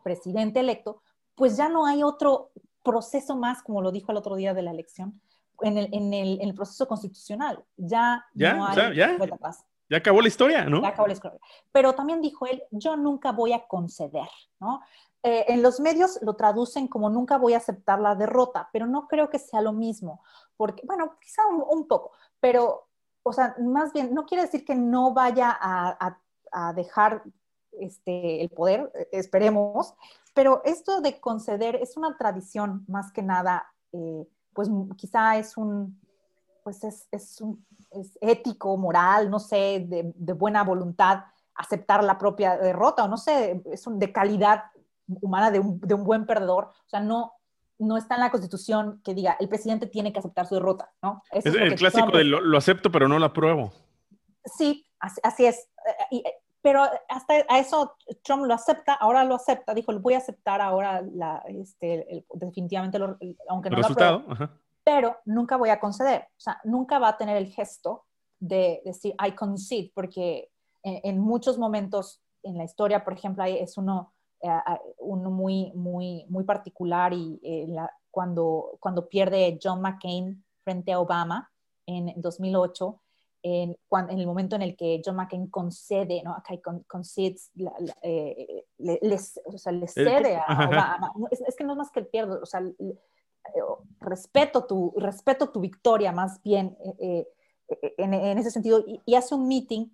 presidente electo, pues ya no hay otro proceso más, como lo dijo el otro día de la elección, en el, en el, en el proceso constitucional. Ya, ¿Ya? no hay ¿ya? Ya acabó la historia, ¿no? Ya acabó la historia. Pero también dijo él, yo nunca voy a conceder, ¿no? Eh, en los medios lo traducen como nunca voy a aceptar la derrota, pero no creo que sea lo mismo, porque, bueno, quizá un, poco, pero, o sea, más bien, no quiere decir que no vaya a, dejar este, el poder, eh, esperemos, pero esto de conceder es una tradición más que nada, eh, pues quizá es un, pues es, es, un, es ético, moral, no sé, de, de, buena voluntad aceptar la propia derrota, o no sé, es un, de calidad humana de un, de un, buen perdedor. O sea, no, no está en la constitución que diga el presidente tiene que aceptar su derrota, ¿no? es, el clásico de lo, acepto pero no lo apruebo. Sí, así, es. pero hasta a eso Trump lo acepta, ahora lo acepta, dijo, lo voy a aceptar ahora la, este, definitivamente, lo, aunque no lo apruebo. Ajá pero nunca voy a conceder, o sea, nunca va a tener el gesto de decir I concede, porque en, muchos momentos en la historia, por ejemplo, es uno, eh, uno muy, muy, muy particular y eh, cuando, cuando pierde John McCain frente a Obama en 2008, en, en, el momento en el que John McCain concede, ¿no? Acá concedes, eh, le, o sea, le cede a Obama. Es, es, que no es más que el pierde, o sea, eh, respeto tu, respeto tu victoria más bien eh, eh, en, ese sentido. Y, hace un meeting,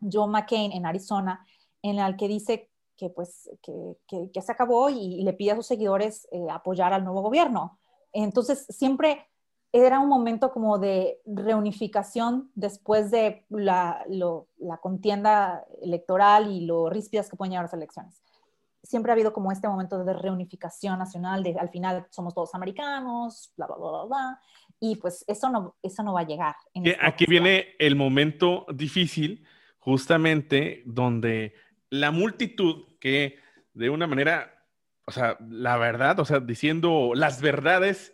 Joe McCain, en Arizona, en el que dice que, pues, que, que, se acabó y, le pide a sus seguidores apoyar al nuevo gobierno. Entonces, siempre era un momento como de reunificación después de la, la contienda electoral y lo ríspidas que pueden llevar las elecciones siempre ha habido como este momento de reunificación nacional, de al final somos todos americanos, bla, bla, bla, bla, y pues eso no, eso no va a llegar. Aquí viene el momento difícil, justamente donde la multitud que de una manera o sea, la verdad, o sea, diciendo las verdades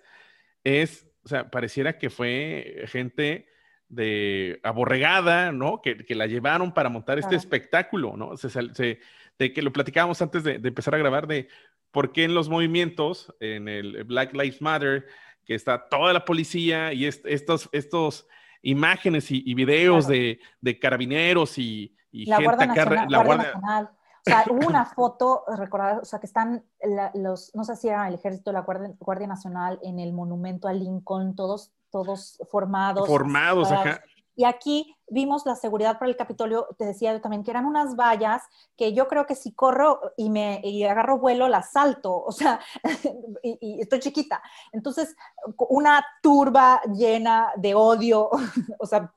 es, o sea, pareciera que fue gente de aborregada, ¿no? Que, la llevaron para montar este espectáculo, ¿no? Se, de que lo platicábamos antes de, empezar a grabar, de por qué en los movimientos, en el Black Lives Matter, que está toda la policía y estos, estos imágenes y, videos de, carabineros y, la gente Guardia la Guardia Nacional. O sea, hubo una (laughs) foto, recordar, o sea, que están los, no sé si era el ejército de la Guardia, Nacional en el monumento a Lincoln, todos, todos formados. Formados, acá. Y aquí vimos la seguridad para el Capitolio, te decía yo también, que eran unas vallas que yo creo que si corro y me y agarro vuelo, las salto, o sea, (laughs) y, estoy chiquita. Entonces, una turba llena de odio, (laughs) o sea,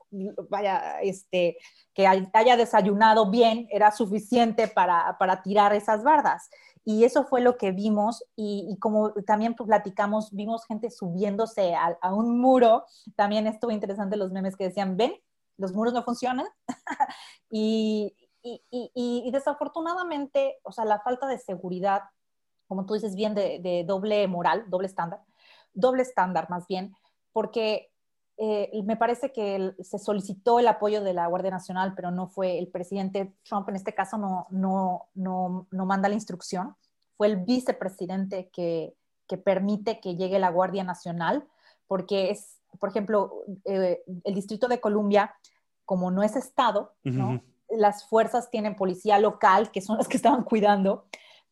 vaya, este, que haya desayunado bien, era suficiente para, para tirar esas bardas. Y eso fue lo que vimos y, como también platicamos, vimos gente subiéndose a, un muro. También estuvo interesante los memes que decían, ven, los muros no funcionan. (laughs) y, y, desafortunadamente, o sea, la falta de seguridad, como tú dices bien, de doble moral, doble estándar, doble estándar más bien, porque eh, me parece que se solicitó el apoyo de la Guardia Nacional, pero no fue el presidente Trump, en este caso no, no, no, no manda la instrucción, fue el vicepresidente que, que, permite que llegue la Guardia Nacional, porque es, por ejemplo, eh, el Distrito de Columbia, como no es Estado, las fuerzas tienen policía local, que son las que estaban cuidando,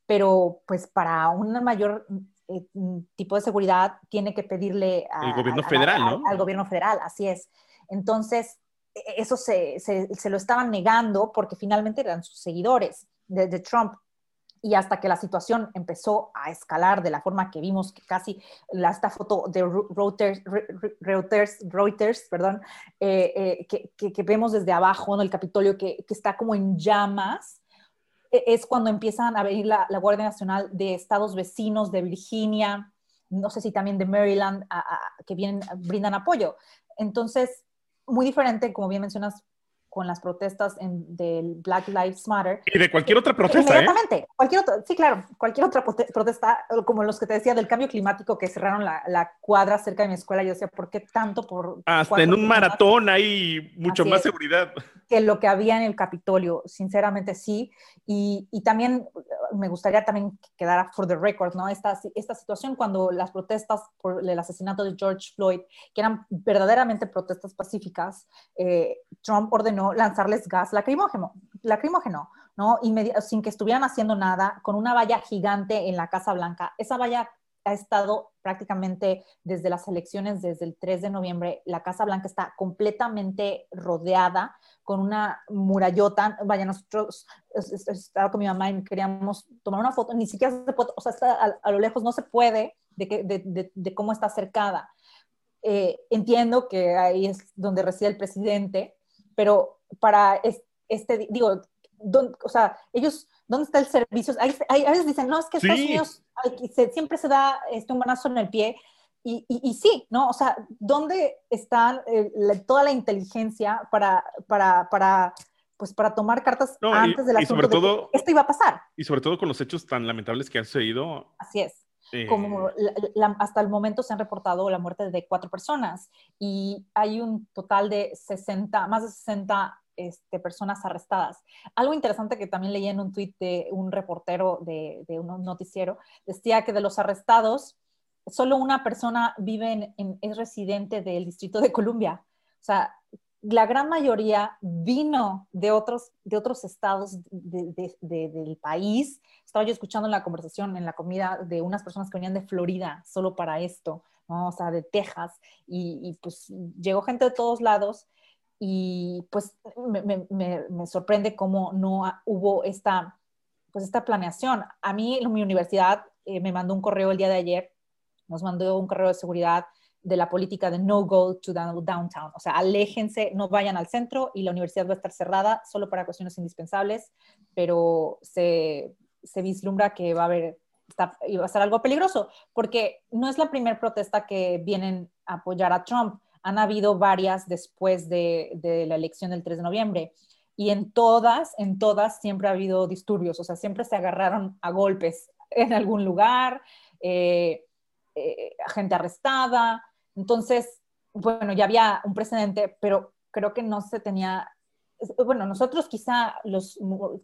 pero pues para una mayor eh, mm, tipo de seguridad tiene que pedirle al gobierno federal, ¿no? Al gobierno federal, así es. Entonces, e, e, eso se, se, se, lo estaban negando porque finalmente eran sus seguidores de, de, Trump. Y hasta que la situación empezó a escalar de la forma que vimos, que casi la, esta foto de Reuters, Reuters, Reuters perdón, eh, eh, que, que, que, vemos desde abajo, ¿no? el Capitolio, que, que está como en llamas, es cuando empiezan a venir la, Guardia Nacional de estados vecinos, de Virginia, no sé si también de Maryland, que vienen, brindan apoyo. Entonces, muy diferente, como bien mencionas, con las protestas en, del Black Lives Matter. Y de cualquier otra protesta. Inmediatamente, cualquier otra, sí, claro, cualquier otra protesta, como los que te decía del cambio climático que cerraron la, la cuadra cerca de mi escuela. Yo decía, ¿por qué tanto? Por Hasta en un maratón hay mucho más seguridad. Que lo que había en el Capitolio, sinceramente sí. Y, y también uh, me gustaría también quedar for the record, ¿no? Esta, esta situación cuando las protestas por el asesinato de George Floyd, que eran verdaderamente protestas pacíficas, eh, Trump ordenó lanzarles gas lacrimógeno, lacrimógeno ¿no? sin que estuvieran haciendo nada, con una valla gigante en la Casa Blanca. Esa valla ha estado prácticamente desde las elecciones, desde el 3 de noviembre, la Casa Blanca está completamente rodeada con una murallota. Vaya, nosotros estaba con mi mamá y queríamos tomar una foto, ni siquiera se puede, o sea, a, lo lejos no se puede de, que, de, cómo está cercada. Eh, entiendo que ahí es donde reside el presidente, pero para este, digo, o sea, ellos, ¿dónde está el servicio? Hay, a veces dicen, no, es que Estados Unidos siempre se da este, un manazo en el pie. Y, y, sí, ¿no? O sea, ¿dónde está eh, toda la inteligencia para, para, para, pues, para tomar cartas antes de la sobre todo, esto iba a pasar? Y sobre todo con los hechos tan lamentables que han sucedido. Así es. Como hasta el momento se han reportado la muerte de cuatro personas y hay un total de 60, más de 60 este, personas arrestadas. Algo interesante que también leí en un tuit de un reportero de, de un noticiero, decía que de los arrestados, solo una persona vive en, es residente del Distrito de Columbia. O sea, la gran mayoría vino de otros, de otros estados del país. Estaba yo escuchando la conversación, en la comida, de unas personas que venían de Florida solo para esto, ¿no? o sea, de Texas, y, pues llegó gente de todos lados y pues me, me, sorprende cómo no hubo esta, pues esta planeación. A mí, mi universidad eh, me mandó un correo el día de ayer, nos mandó un correo de seguridad de la política de no go to downtown. O sea, aléjense, no vayan al centro y la universidad va a estar cerrada solo para cuestiones indispensables, pero se, se vislumbra que va a haber, está, va a ser algo peligroso, porque no es la primera protesta que vienen a apoyar a Trump. Han habido varias después de, de la elección del 3 de noviembre y en todas, en todas siempre ha habido disturbios, o sea, siempre se agarraron a golpes en algún lugar, eh, eh, gente arrestada. Entonces, bueno, ya había un precedente, pero creo que no se tenía bueno, nosotros quizá los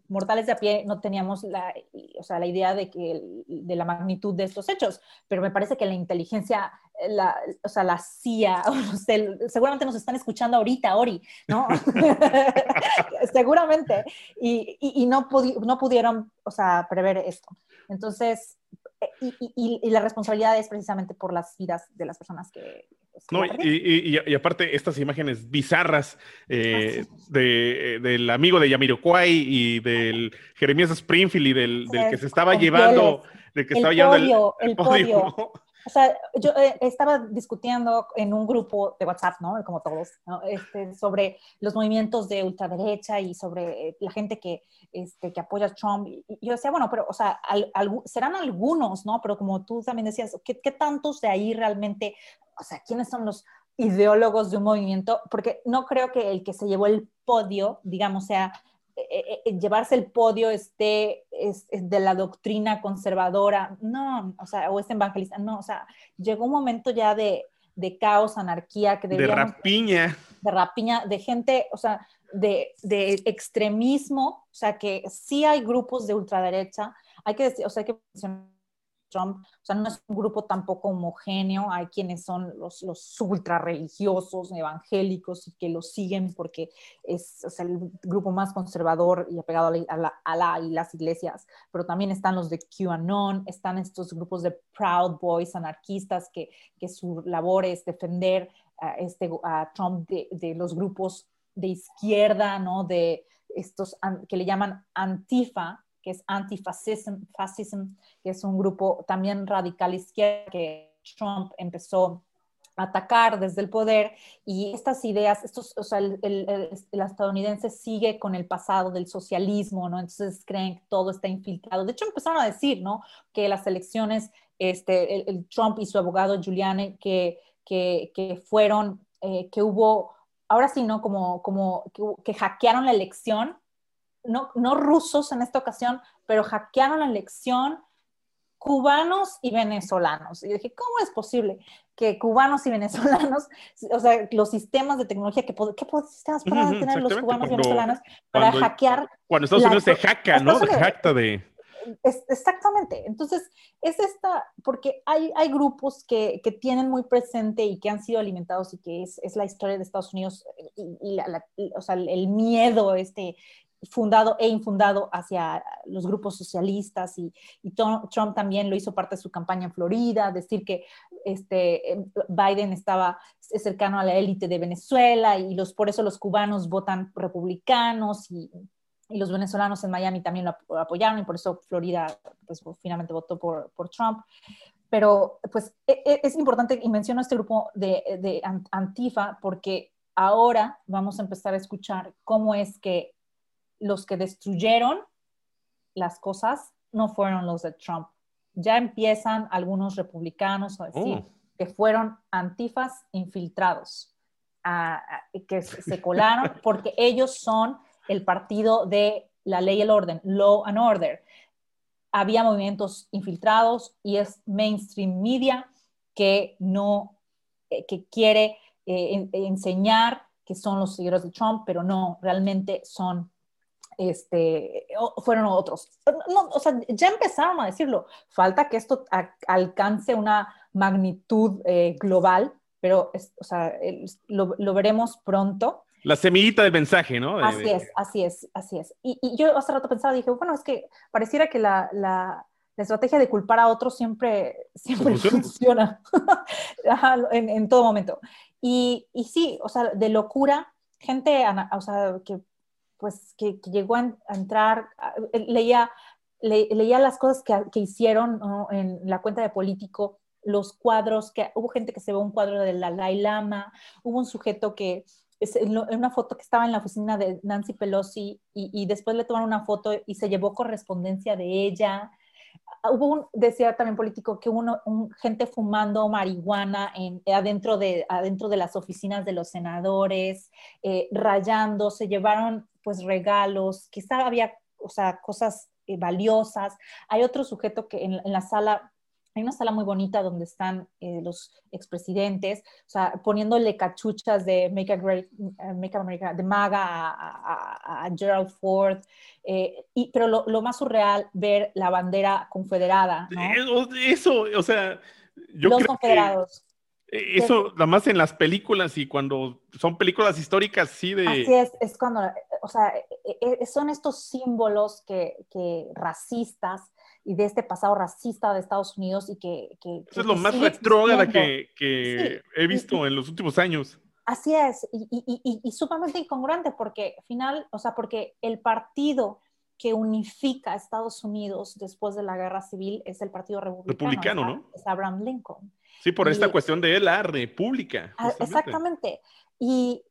mortales de a pie no teníamos la, o sea, la idea de, que, de la magnitud de estos hechos, pero me parece que la inteligencia, la, o sea, la CIA, (laughs) seguramente nos están escuchando ahorita, Ori, ¿no? (laughs) seguramente, y, y, no, no pudieron, o sea, prever esto. Entonces, y, y, la responsabilidad es precisamente por las vidas de las personas que, no, y, y, aparte, estas imágenes bizarras eh, ah, de, del amigo de Yamiroquai y del Jeremías Springfield y del, del que se estaba llevando, del que el estaba llevando el, podio. (laughs) O sea, yo eh, estaba discutiendo en un grupo de WhatsApp, ¿no? Como todos, ¿no? este, sobre los movimientos de ultraderecha y sobre eh, la gente que, este, que apoya a Trump. Y yo decía, bueno, pero, o sea, serán algunos, ¿no? Pero como tú también decías, ¿qué, ¿qué tantos de ahí realmente o sea, quiénes son los ideólogos de un movimiento, porque no creo que el que se llevó el podio, digamos, sea eh, eh, eh, llevarse el podio esté es, de la doctrina conservadora, no, o sea, o es evangelista, no, o sea, llegó un momento ya de, de caos, anarquía, que de rapiña. De rapiña, de gente, o sea, de, de, extremismo, o sea, que sí hay grupos de ultraderecha, hay que decir, o sea, hay que mencionar Trump, o sea, no es un grupo tampoco homogéneo, hay quienes son los, los ultra religiosos, evangélicos y que lo siguen porque es, el grupo más conservador y apegado a la, a, la, y las iglesias, pero también están los de QAnon, están estos grupos de Proud Boys anarquistas que, que su labor es defender a, este, a Trump de, de los grupos de izquierda, ¿no? De estos que le llaman Antifa, que es Antifascism, fascism, que es un grupo también radical izquierda que Trump empezó a atacar desde el poder y estas ideas, estos, o sea, el, el, estadounidense sigue con el pasado del socialismo, ¿no? Entonces creen que todo está infiltrado. De hecho, empezaron a decir, ¿no? Que las elecciones, este, el, Trump y su abogado Giuliani, que, que, que fueron, eh, que hubo, ahora sí, ¿no? Como, como que hackearon la elección no, no rusos en esta ocasión, pero hackearon la elección cubanos y venezolanos. Y dije, ¿cómo es posible que cubanos y venezolanos, (laughs) o sea, los sistemas de tecnología, que, ¿qué sistemas para tener los cubanos y venezolanos para hackear? Cuando Estados Unidos se hacka, ¿no? Se jacta de... exactamente. Entonces, es esta, porque hay, hay grupos que, que, tienen muy presente y que han sido alimentados y que es, es la historia de Estados Unidos y, la, o sea, el miedo, este, fundado e infundado hacia los grupos socialistas y, Trump también lo hizo parte de su campaña en Florida, decir que este, em, Biden estaba cercano a la élite de Venezuela y los, por eso los cubanos votan republicanos y, los venezolanos en Miami también lo apoyaron y por eso Florida pues, finalmente votó por, Trump. Pero pues e, e, es importante y menciono este grupo de Antifa porque ahora vamos a empezar a escuchar cómo es que los que destruyeron las cosas no fueron los de Trump. Ya empiezan algunos republicanos a decir oh. que fueron antifas infiltrados, que se colaron (laughs) porque ellos son el partido de la ley y el orden, law and order. Había movimientos infiltrados y es mainstream media que no, eh, que quiere eh, enseñar que son los seguidores de Trump, pero no, realmente son este, fueron otros. o sea, ya empezaron a decirlo. Falta que esto alcance una magnitud eh, global, pero o sea, lo, veremos pronto. La semillita del mensaje, ¿no? así es, así es, así es. Y, yo hace rato pensaba, dije, bueno, es que pareciera que la, la, estrategia de culpar a otros siempre, siempre funciona, (laughs) en, en, todo momento. Y, y sí, o sea, de locura, gente, o sea, que pues que, llegó a, entrar, leía, leía las cosas que, que hicieron en la cuenta de político, los cuadros, que hubo gente que se ve un cuadro de la Dalai Lama, hubo un sujeto que, es una foto que estaba en la oficina de Nancy Pelosi y, y después le tomaron una foto y se llevó correspondencia de ella. Hubo un, decía también político, que hubo un, gente fumando marihuana en, adentro, de, adentro de las oficinas de los senadores, eh, rayando, se llevaron pues regalos, quizá había, o sea, cosas eh, valiosas. Hay otro sujeto que en, la sala hay una sala muy bonita donde están eh, los expresidentes, o sea, poniéndole cachuchas de Make, Great, Make America, de MAGA a, Gerald Ford, y, pero lo, más surreal, ver la bandera confederada. Eso, o sea, yo los confederados. Eh, eso, nada más en las películas y cuando son películas históricas, sí de... Así es, es cuando, o sea, e, e, son estos símbolos que, racistas y de este pasado racista de Estados Unidos y que... Eso es lo más retrógrada que, que he visto en los últimos años. Así es, y, y, y, sumamente incongruente porque al final, o sea, porque el partido que unifica a Estados Unidos después de la guerra civil es el Partido Republicano. Republicano, ¿no? Es Abraham Lincoln. Sí, por esta cuestión de la república. Ah, exactamente. Y,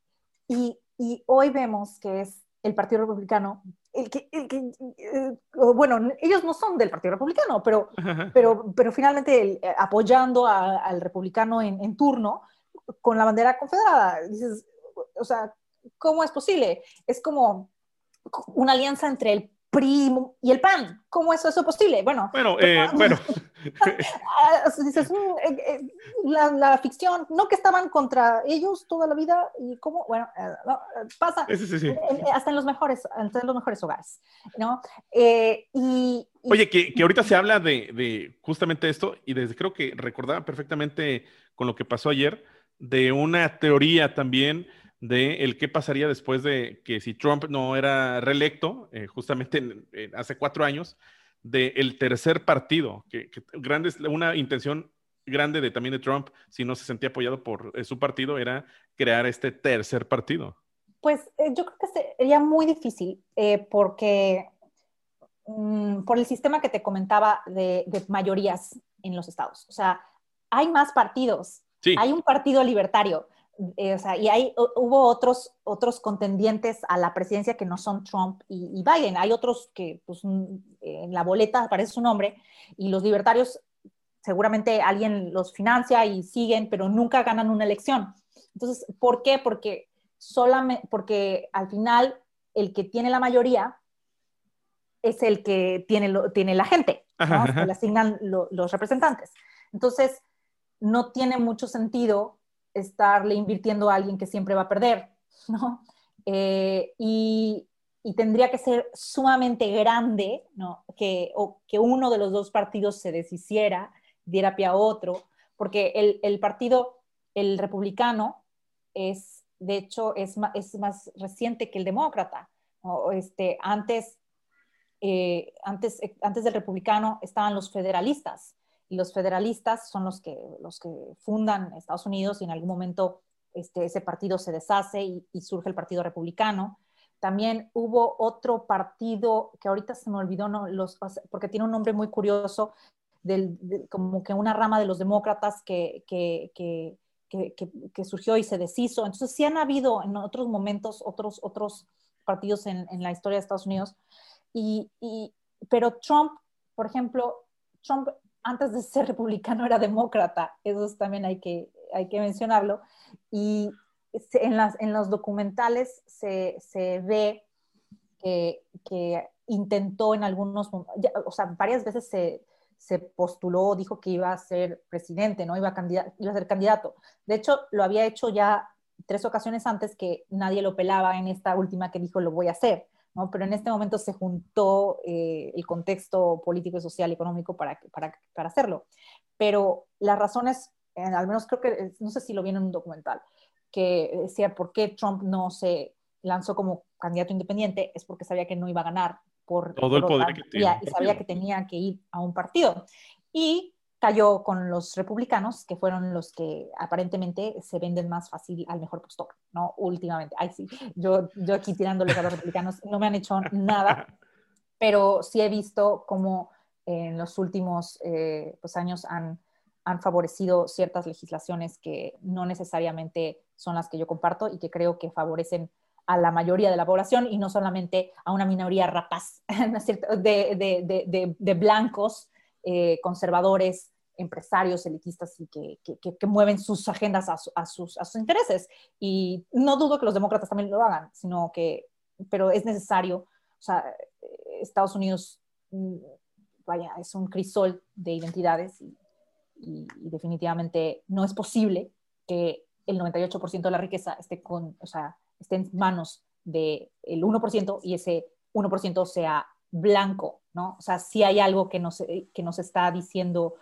y, y, hoy vemos que es el Partido Republicano el que, el que eh, bueno, ellos no son del Partido Republicano, pero, pero, pero finalmente eh, apoyando al republicano en, en turno con la bandera confederada. Dices, o sea, ¿cómo es posible? Es como una alianza entre el primo y el PAN. ¿Cómo es eso posible? Bueno, bueno, eh, (laughs) bueno. Ah, mm, eh, eh, la, ficción, no que estaban contra ellos toda la vida y cómo, bueno, pasa hasta en los mejores, hasta en los mejores hogares, ¿no? y, Oye, que, que, ahorita se habla de, de, justamente esto y desde creo que recordaba perfectamente con lo que pasó ayer de una teoría también de el qué pasaría después de que si Trump no era reelecto, eh, justamente hace cuatro años, del el tercer partido, que, que grande, una intención grande de también de Trump, si no se sentía apoyado por eh, su partido, era crear este tercer partido. Pues eh, yo creo que sería muy difícil porque mm, por el sistema que te comentaba de, de, mayorías en los estados. O sea, hay más partidos. Hay un partido libertario eh, o sea, y hay, hubo otros, otros contendientes a la presidencia que no son Trump y, Biden. Hay otros que pues, en la boleta aparece su nombre y los libertarios seguramente alguien los financia y siguen, pero nunca ganan una elección. Entonces, ¿por qué? Porque, solamente, porque al final el que tiene la mayoría es el que tiene, tiene la gente, ¿no? le asignan los representantes. Entonces, no tiene mucho sentido estarle invirtiendo a alguien que siempre va a perder, ¿no? Eh, y, tendría que ser sumamente grande, ¿no? Que, o, que uno de los dos partidos se deshiciera, diera pie a otro, porque el, partido, el republicano, es, de hecho, es más, es más reciente que el demócrata. Este, antes, eh, antes, antes del republicano estaban los federalistas, y los federalistas son los que, los que fundan Estados Unidos y en algún momento este, ese partido se deshace y, surge el Partido Republicano. También hubo otro partido que ahorita se me olvidó, ¿no? los, porque tiene un nombre muy curioso, del, como que una rama de los demócratas que, que, que, que, surgió y se deshizo. Entonces sí han habido en otros momentos otros, otros partidos en, en la historia de Estados Unidos. Y, y, pero Trump, por ejemplo, Trump antes de ser republicano era demócrata, eso también hay que, hay que mencionarlo. Y en, las, en los documentales se, se ve que, que, intentó en algunos, o sea, varias veces se, se, postuló, dijo que iba a ser presidente, ¿no? Iba a, iba a ser candidato. De hecho, lo había hecho ya tres ocasiones antes que nadie lo pelaba en esta última que dijo lo voy a hacer. Pero en este momento se juntó eh, el contexto político, social y económico para, para, para hacerlo. Pero las razones, al menos creo que, no sé si lo vi en un documental, que decía por qué Trump no se lanzó como candidato independiente, es porque sabía que no iba a ganar por todo el poder que tenía. Y sabía que tenía que ir a un partido. Y cayó con los republicanos, que fueron los que aparentemente se venden más fácil al mejor postor, ¿no? Últimamente. Ay, sí, yo, yo aquí tirándole a los republicanos, no me han hecho nada, (laughs) pero sí he visto cómo en los últimos eh, pues, años han, han favorecido ciertas legislaciones que no necesariamente son las que yo comparto y que creo que favorecen a la mayoría de la población y no solamente a una minoría rapaz (laughs) de, de, de, de blancos eh, conservadores, empresarios, elitistas y que, que, mueven sus agendas a, a, sus, a, sus, intereses. Y no dudo que los demócratas también lo hagan, sino que, pero es necesario, o sea, Estados Unidos mm, vaya, es un crisol de identidades y, definitivamente no es posible que el 98% de la riqueza esté, con, o sea, esté en manos del 1% y ese 1% sea blanco, ¿no? O sea, sí hay algo que nos, que nos está diciendo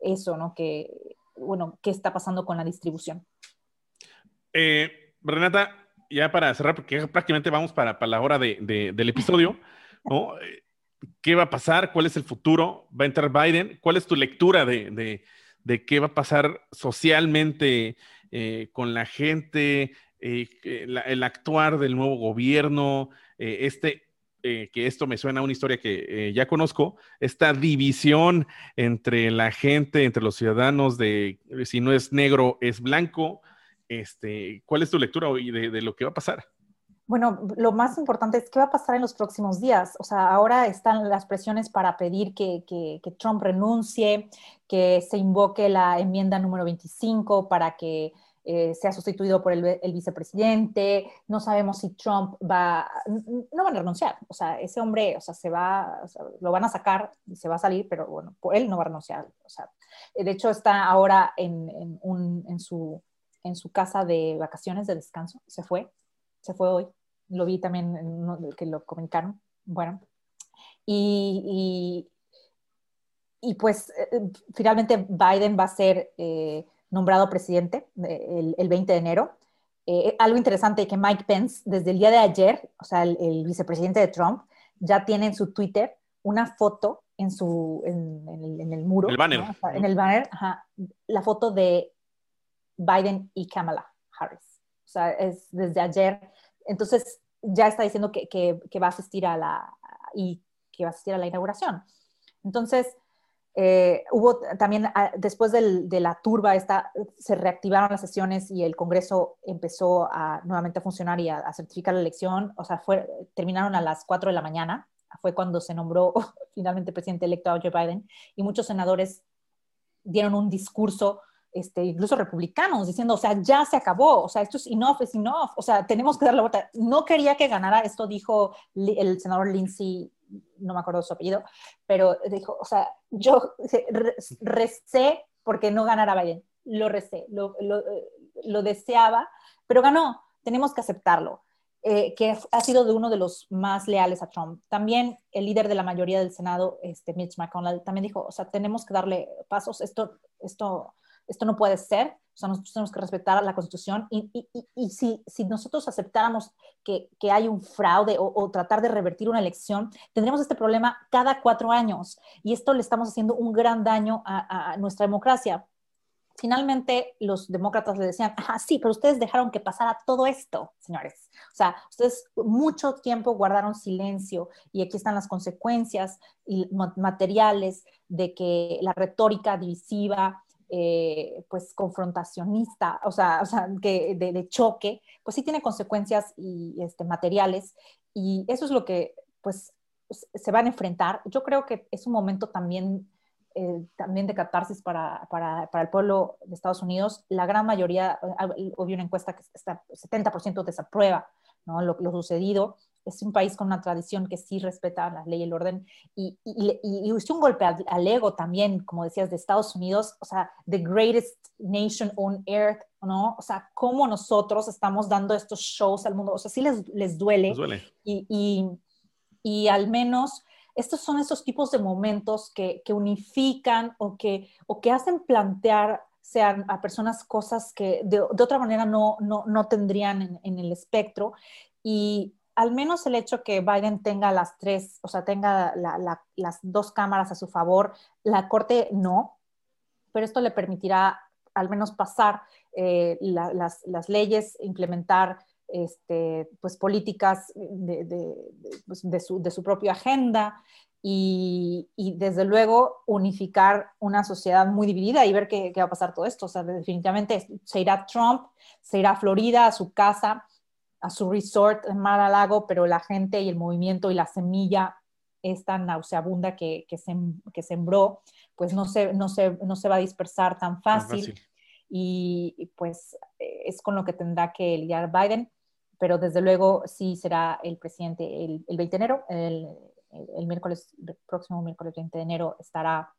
eso, ¿no? Que, bueno, ¿qué está pasando con la distribución? Eh, Renata, ya para cerrar, porque prácticamente vamos para, la hora del episodio, (laughs) ¿no? ¿Qué va a pasar? ¿Cuál es el futuro? ¿Va a entrar Biden? ¿Cuál es tu lectura de, qué va a pasar socialmente eh, con la gente, eh, el actuar del nuevo gobierno, este eh, que esto me suena a una historia que eh, ya conozco, esta división entre la gente, entre los ciudadanos de si no es negro, es blanco. Este, ¿Cuál es tu lectura hoy de, lo que va a pasar? Bueno, lo más importante es qué va a pasar en los próximos días. O sea, ahora están las presiones para pedir que, que, que Trump renuncie, que se invoque la enmienda número 25 para que eh, sea sustituido por el, vicepresidente, no sabemos si Trump va, no van a renunciar, o sea, ese hombre, o sea, se va, lo van a sacar y se va a salir, pero bueno, él no va a renunciar, o sea, de hecho está ahora en, un, en, su, en su casa de vacaciones, de descanso, se fue, se fue hoy, lo vi también que lo comunicaron, bueno, y, y, pues eh, finalmente Biden va a ser... Eh, nombrado presidente el, 20 de enero. Eh, algo interesante que Mike Pence, desde el día de ayer, o sea, el, vicepresidente de Trump, ya tiene en su Twitter una foto en, su, en, el, muro. El banner. en el banner, la foto de Biden y Kamala Harris. O sea, es desde ayer. Entonces, ya está diciendo que, que, que va a asistir a la, y que va a asistir a la inauguración. Entonces, eh, hubo también, ah, después de la turba esta, se reactivaron las sesiones y el Congreso empezó a, nuevamente a funcionar y a, certificar la elección. O sea, fue, terminaron a las 4 de la mañana. Fue cuando se nombró (laughs) finalmente presidente electo a Joe Biden. Y muchos senadores dieron un discurso, este, incluso republicanos, diciendo, o sea, ya se acabó. O sea, esto es enough, es enough. O sea, tenemos que dar la vuelta. No quería que ganara. Esto dijo el senador Lindsey no me acuerdo su apellido, pero dijo, o sea, yo recé porque no ganara Biden, lo recé, lo, lo, deseaba, pero ganó, tenemos que aceptarlo. Eh, que ha sido de uno de los más leales a Trump. También el líder de la mayoría del Senado, este Mitch McConnell, también dijo, o sea, tenemos que darle pasos, esto, esto, esto no puede ser, o sea, nosotros tenemos que respetar la Constitución y, y, y si, si, nosotros aceptáramos que, que hay un fraude o, tratar de revertir una elección, tendríamos este problema cada cuatro años y esto le estamos haciendo un gran daño a, a nuestra democracia. Finalmente, los demócratas le decían, ah, sí, pero ustedes dejaron que pasara todo esto, señores. O sea, ustedes mucho tiempo guardaron silencio y aquí están las consecuencias materiales de que la retórica divisiva, eh, pues confrontacionista, o sea, o sea que de, choque, pues sí tiene consecuencias y, este, materiales y eso es lo que pues se van a enfrentar. Yo creo que es un momento también, eh, también de catarsis para, para, para, el pueblo de Estados Unidos. La gran mayoría, obvio una encuesta que está 70% desaprueba ¿no? lo, lo sucedido es un país con una tradición que sí respeta la ley y el orden y, y, y, un golpe al, ego también, como decías, de Estados Unidos, o sea, the greatest nation on earth, ¿no? O sea, cómo nosotros estamos dando estos shows al mundo, o sea, sí les, les duele. Les duele. Y, y, al menos estos son esos tipos de momentos que, que unifican o que, o que hacen plantear sean a personas cosas que de, de otra manera no, no, no tendrían en, en, el espectro. Y, al menos el hecho que Biden tenga las tres, o sea, tenga las dos cámaras a su favor, la Corte no, pero esto le permitirá al menos pasar eh, las, leyes, implementar este, pues, políticas pues, de, su, propia agenda y, desde luego unificar una sociedad muy dividida y ver qué, qué va a pasar todo esto. O sea, definitivamente se irá Trump, se irá Florida, a su casa, a su resort en Mar Lago, pero la gente y el movimiento y la semilla esta nauseabunda que, que, que sembró, pues no se, no, se, no se va a dispersar tan fácil. Y, pues eh, es con lo que tendrá que lidiar Biden, pero desde luego sí será el presidente el, el 20 de enero, el, el miércoles, el próximo miércoles 20 de enero, estará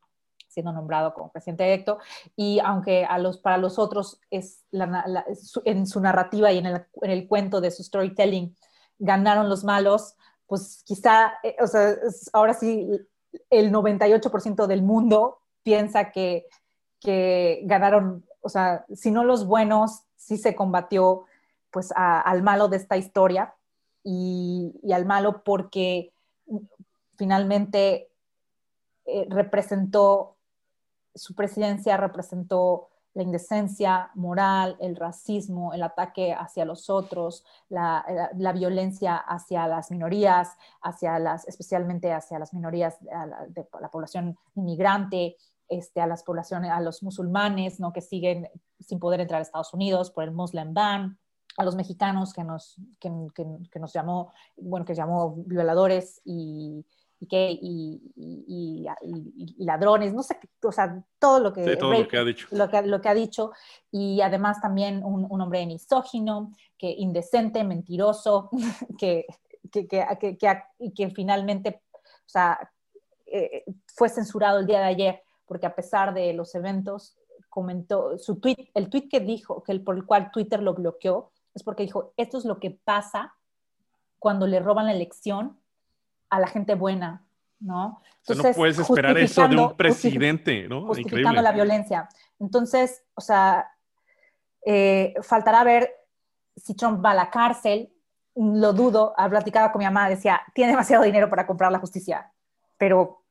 siendo nombrado como presidente electo. Y aunque a los, para los otros es en su narrativa y en el, en el, cuento de su storytelling ganaron los malos, pues quizá, eh, o sea, ahora sí, el 98% del mundo piensa que, que ganaron, o sea, si no los buenos, sí se combatió pues al malo de esta historia y, y al malo porque finalmente eh, representó, su presidencia representó la indecencia moral, el racismo, el ataque hacia los otros, la, la, violencia hacia las minorías, hacia las, especialmente hacia las minorías de la, población inmigrante, este, a las poblaciones, a los musulmanes, ¿no? que siguen sin poder entrar a Estados Unidos por el Muslim ban, a los mexicanos que nos, que, que nos llamó, bueno, que llamó violadores y, y, que, y, y, y, ladrones, no sé, o sea, todo lo que, todo lo que ha dicho. Lo que, lo que, ha dicho, y además también un, un hombre misógino, que indecente, mentiroso, (laughs) que, que, que, que, finalmente, o sea, eh, fue censurado el día de ayer, porque a pesar de los eventos, comentó su tweet, el tweet que dijo, que el, por el cual Twitter lo bloqueó, es porque dijo, esto es lo que pasa cuando le roban la elección a la gente buena, ¿no? Entonces, no puedes esperar eso de un presidente, ¿no? Justificando la violencia. Entonces, o sea, eh, faltará ver si Trump va a la cárcel. Lo dudo. Platicaba con mi mamá, decía, tiene demasiado dinero para comprar la justicia, pero...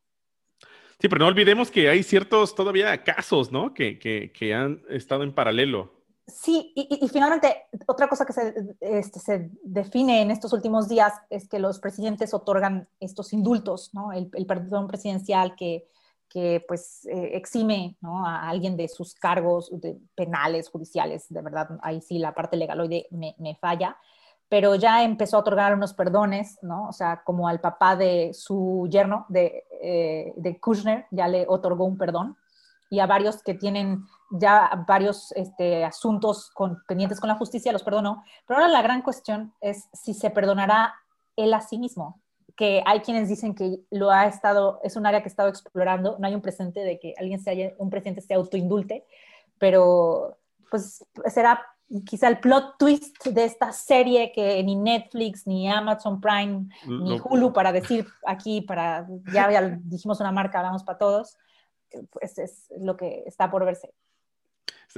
Sí, pero no olvidemos que hay ciertos todavía casos, ¿no? Que, que, que han estado en paralelo. Sí, y, finalmente, otra cosa que este, se, define en estos últimos días es que los presidentes otorgan estos indultos. El, perdón presidencial que, pues eh, exime a alguien de sus cargos penales, judiciales, de verdad, ahí sí la parte legal hoy me, falla, pero ya empezó a otorgar unos perdones. O sea, como al papá de su yerno, de, eh, de Kushner, ya le otorgó un perdón, y a varios que tienen ya varios este, asuntos con, pendientes con la justicia, los perdonó. Pero ahora la gran cuestión es si se perdonará él a sí mismo, que hay quienes dicen que lo ha estado, es un área que ha estado explorando, no hay un presente de que alguien se haya, un presidente se autoindulte, pero pues será quizá el plot twist de esta serie que ni Netflix, ni Amazon Prime, ni Hulu, para decir aquí, para, ya, ya dijimos una marca, hablamos para todos, pues es lo que está por verse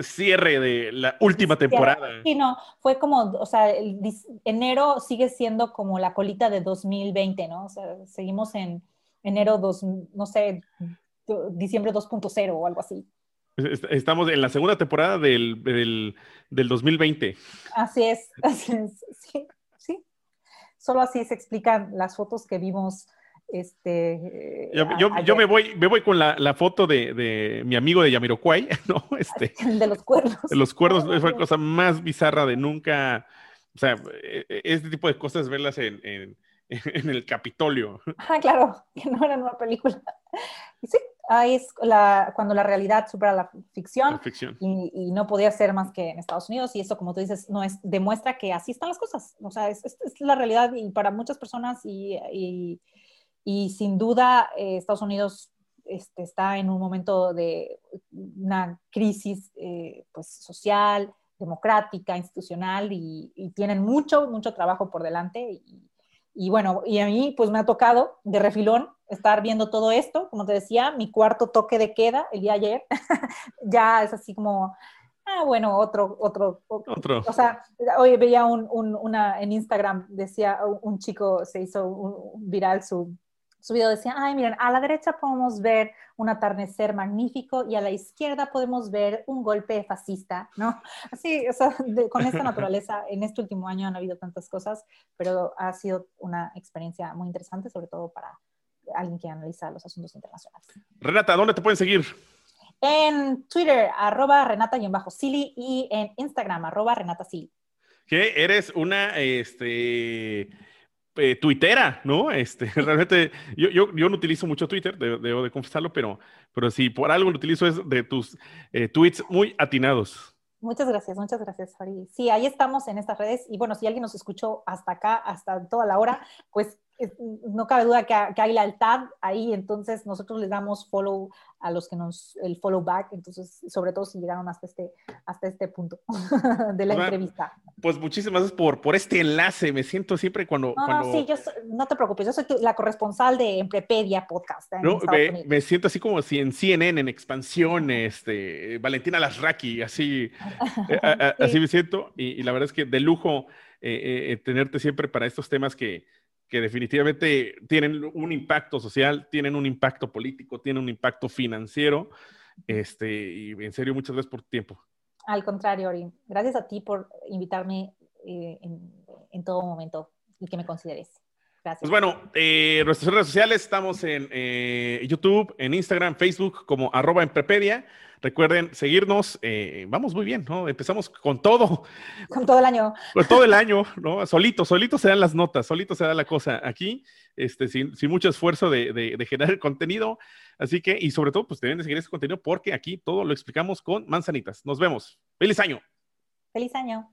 cierre de la última temporada. Sí, no, fue como, o sea, el, enero sigue siendo como la colita de 2020, ¿no? O sea, seguimos en enero, dos, no sé, diciembre 2.0 o algo así. Estamos en la segunda temporada del, del, del 2020. Así es, (laughs) así es, sí, sí. Solo así se explican las fotos que vimos este, yo, me, voy, me voy con la, foto de, mi amigo de Yamiroquai, (laughs) ¿no? Este, (laughs) de los cuernos. De los cuernos es la (laughs) cosa más bizarra de nunca. O sea, e, e, este tipo de cosas verlas en, en, el Capitolio. Ah, claro, que no era una película. Y sí, ahí es la, cuando la realidad supera la ficción, Y, no podía ser más que en Estados Unidos y eso, como tú dices, no es, demuestra que así están las cosas. O sea, es, es, la realidad y para muchas personas y y sin duda, eh, Estados Unidos este, está en un momento de una crisis eh, pues, social, democrática, institucional y, tienen mucho, mucho trabajo por delante. Y, bueno, y a mí pues me ha tocado de refilón estar viendo todo esto. Como te decía, mi cuarto toque de queda el día ayer (laughs) ya es así como, ah, bueno, otro, otro, otro. O sea, hoy veía un, una, en Instagram, decía un chico, se hizo un, viral su su video decía, ay, miren, a la derecha podemos ver un atardecer magnífico y a la izquierda podemos ver un golpe fascista, ¿no? (laughs) Así, o sea, con esta (laughs) naturaleza, en este último año han habido tantas cosas, pero ha sido una experiencia muy interesante, sobre todo para alguien que analiza los asuntos internacionales. Renata, ¿dónde te pueden seguir? En Twitter, arroba renata-sili y en Instagram, arroba renata-sili. Que eres una, este eh, tuitera, ¿no? Este, (laughs) realmente, yo, yo, yo, no utilizo mucho Twitter, debo de, confesarlo, pero, pero si por algo lo utilizo es de tus eh, tweets muy atinados. Muchas gracias, muchas gracias, Farid. Sí, ahí estamos en estas redes y bueno, si alguien nos escuchó hasta acá, hasta toda la hora, pues no cabe duda que, hay lealtad ahí, entonces nosotros les damos follow a los que nos, el follow back, entonces, sobre todo si llegaron hasta este, hasta este punto (laughs) de la entrevista. Pues muchísimas gracias por, por este enlace, me siento siempre cuando... No, sí, yo no te preocupes, yo soy la corresponsal de Emprepedia Podcast. no, me, siento así como si en CNN, en expansión, este, Valentina Lasraki, así, eh, (laughs) así me siento, y, la verdad es que de lujo eh, eh, tenerte siempre para estos temas que que definitivamente tienen un impacto social, tienen un impacto político, tienen un impacto financiero. Este, y en serio, muchas gracias por tu tiempo. Al contrario, Ori. Gracias a ti por invitarme eh, en, todo momento y que me consideres. Gracias. Pues bueno, eh, nuestras redes sociales estamos en eh, YouTube, en Instagram, Facebook como arroba emprepedia. Recuerden seguirnos, eh, vamos muy bien, ¿no? Empezamos con todo. Con todo el año. Con todo el año, ¿no? Solito, solito se dan las notas, solito se da la cosa aquí, este, sin, mucho esfuerzo de, de, generar contenido. Así que, y sobre todo, pues deben de seguir ese contenido porque aquí todo lo explicamos con manzanitas. Nos vemos. Feliz año. Feliz año.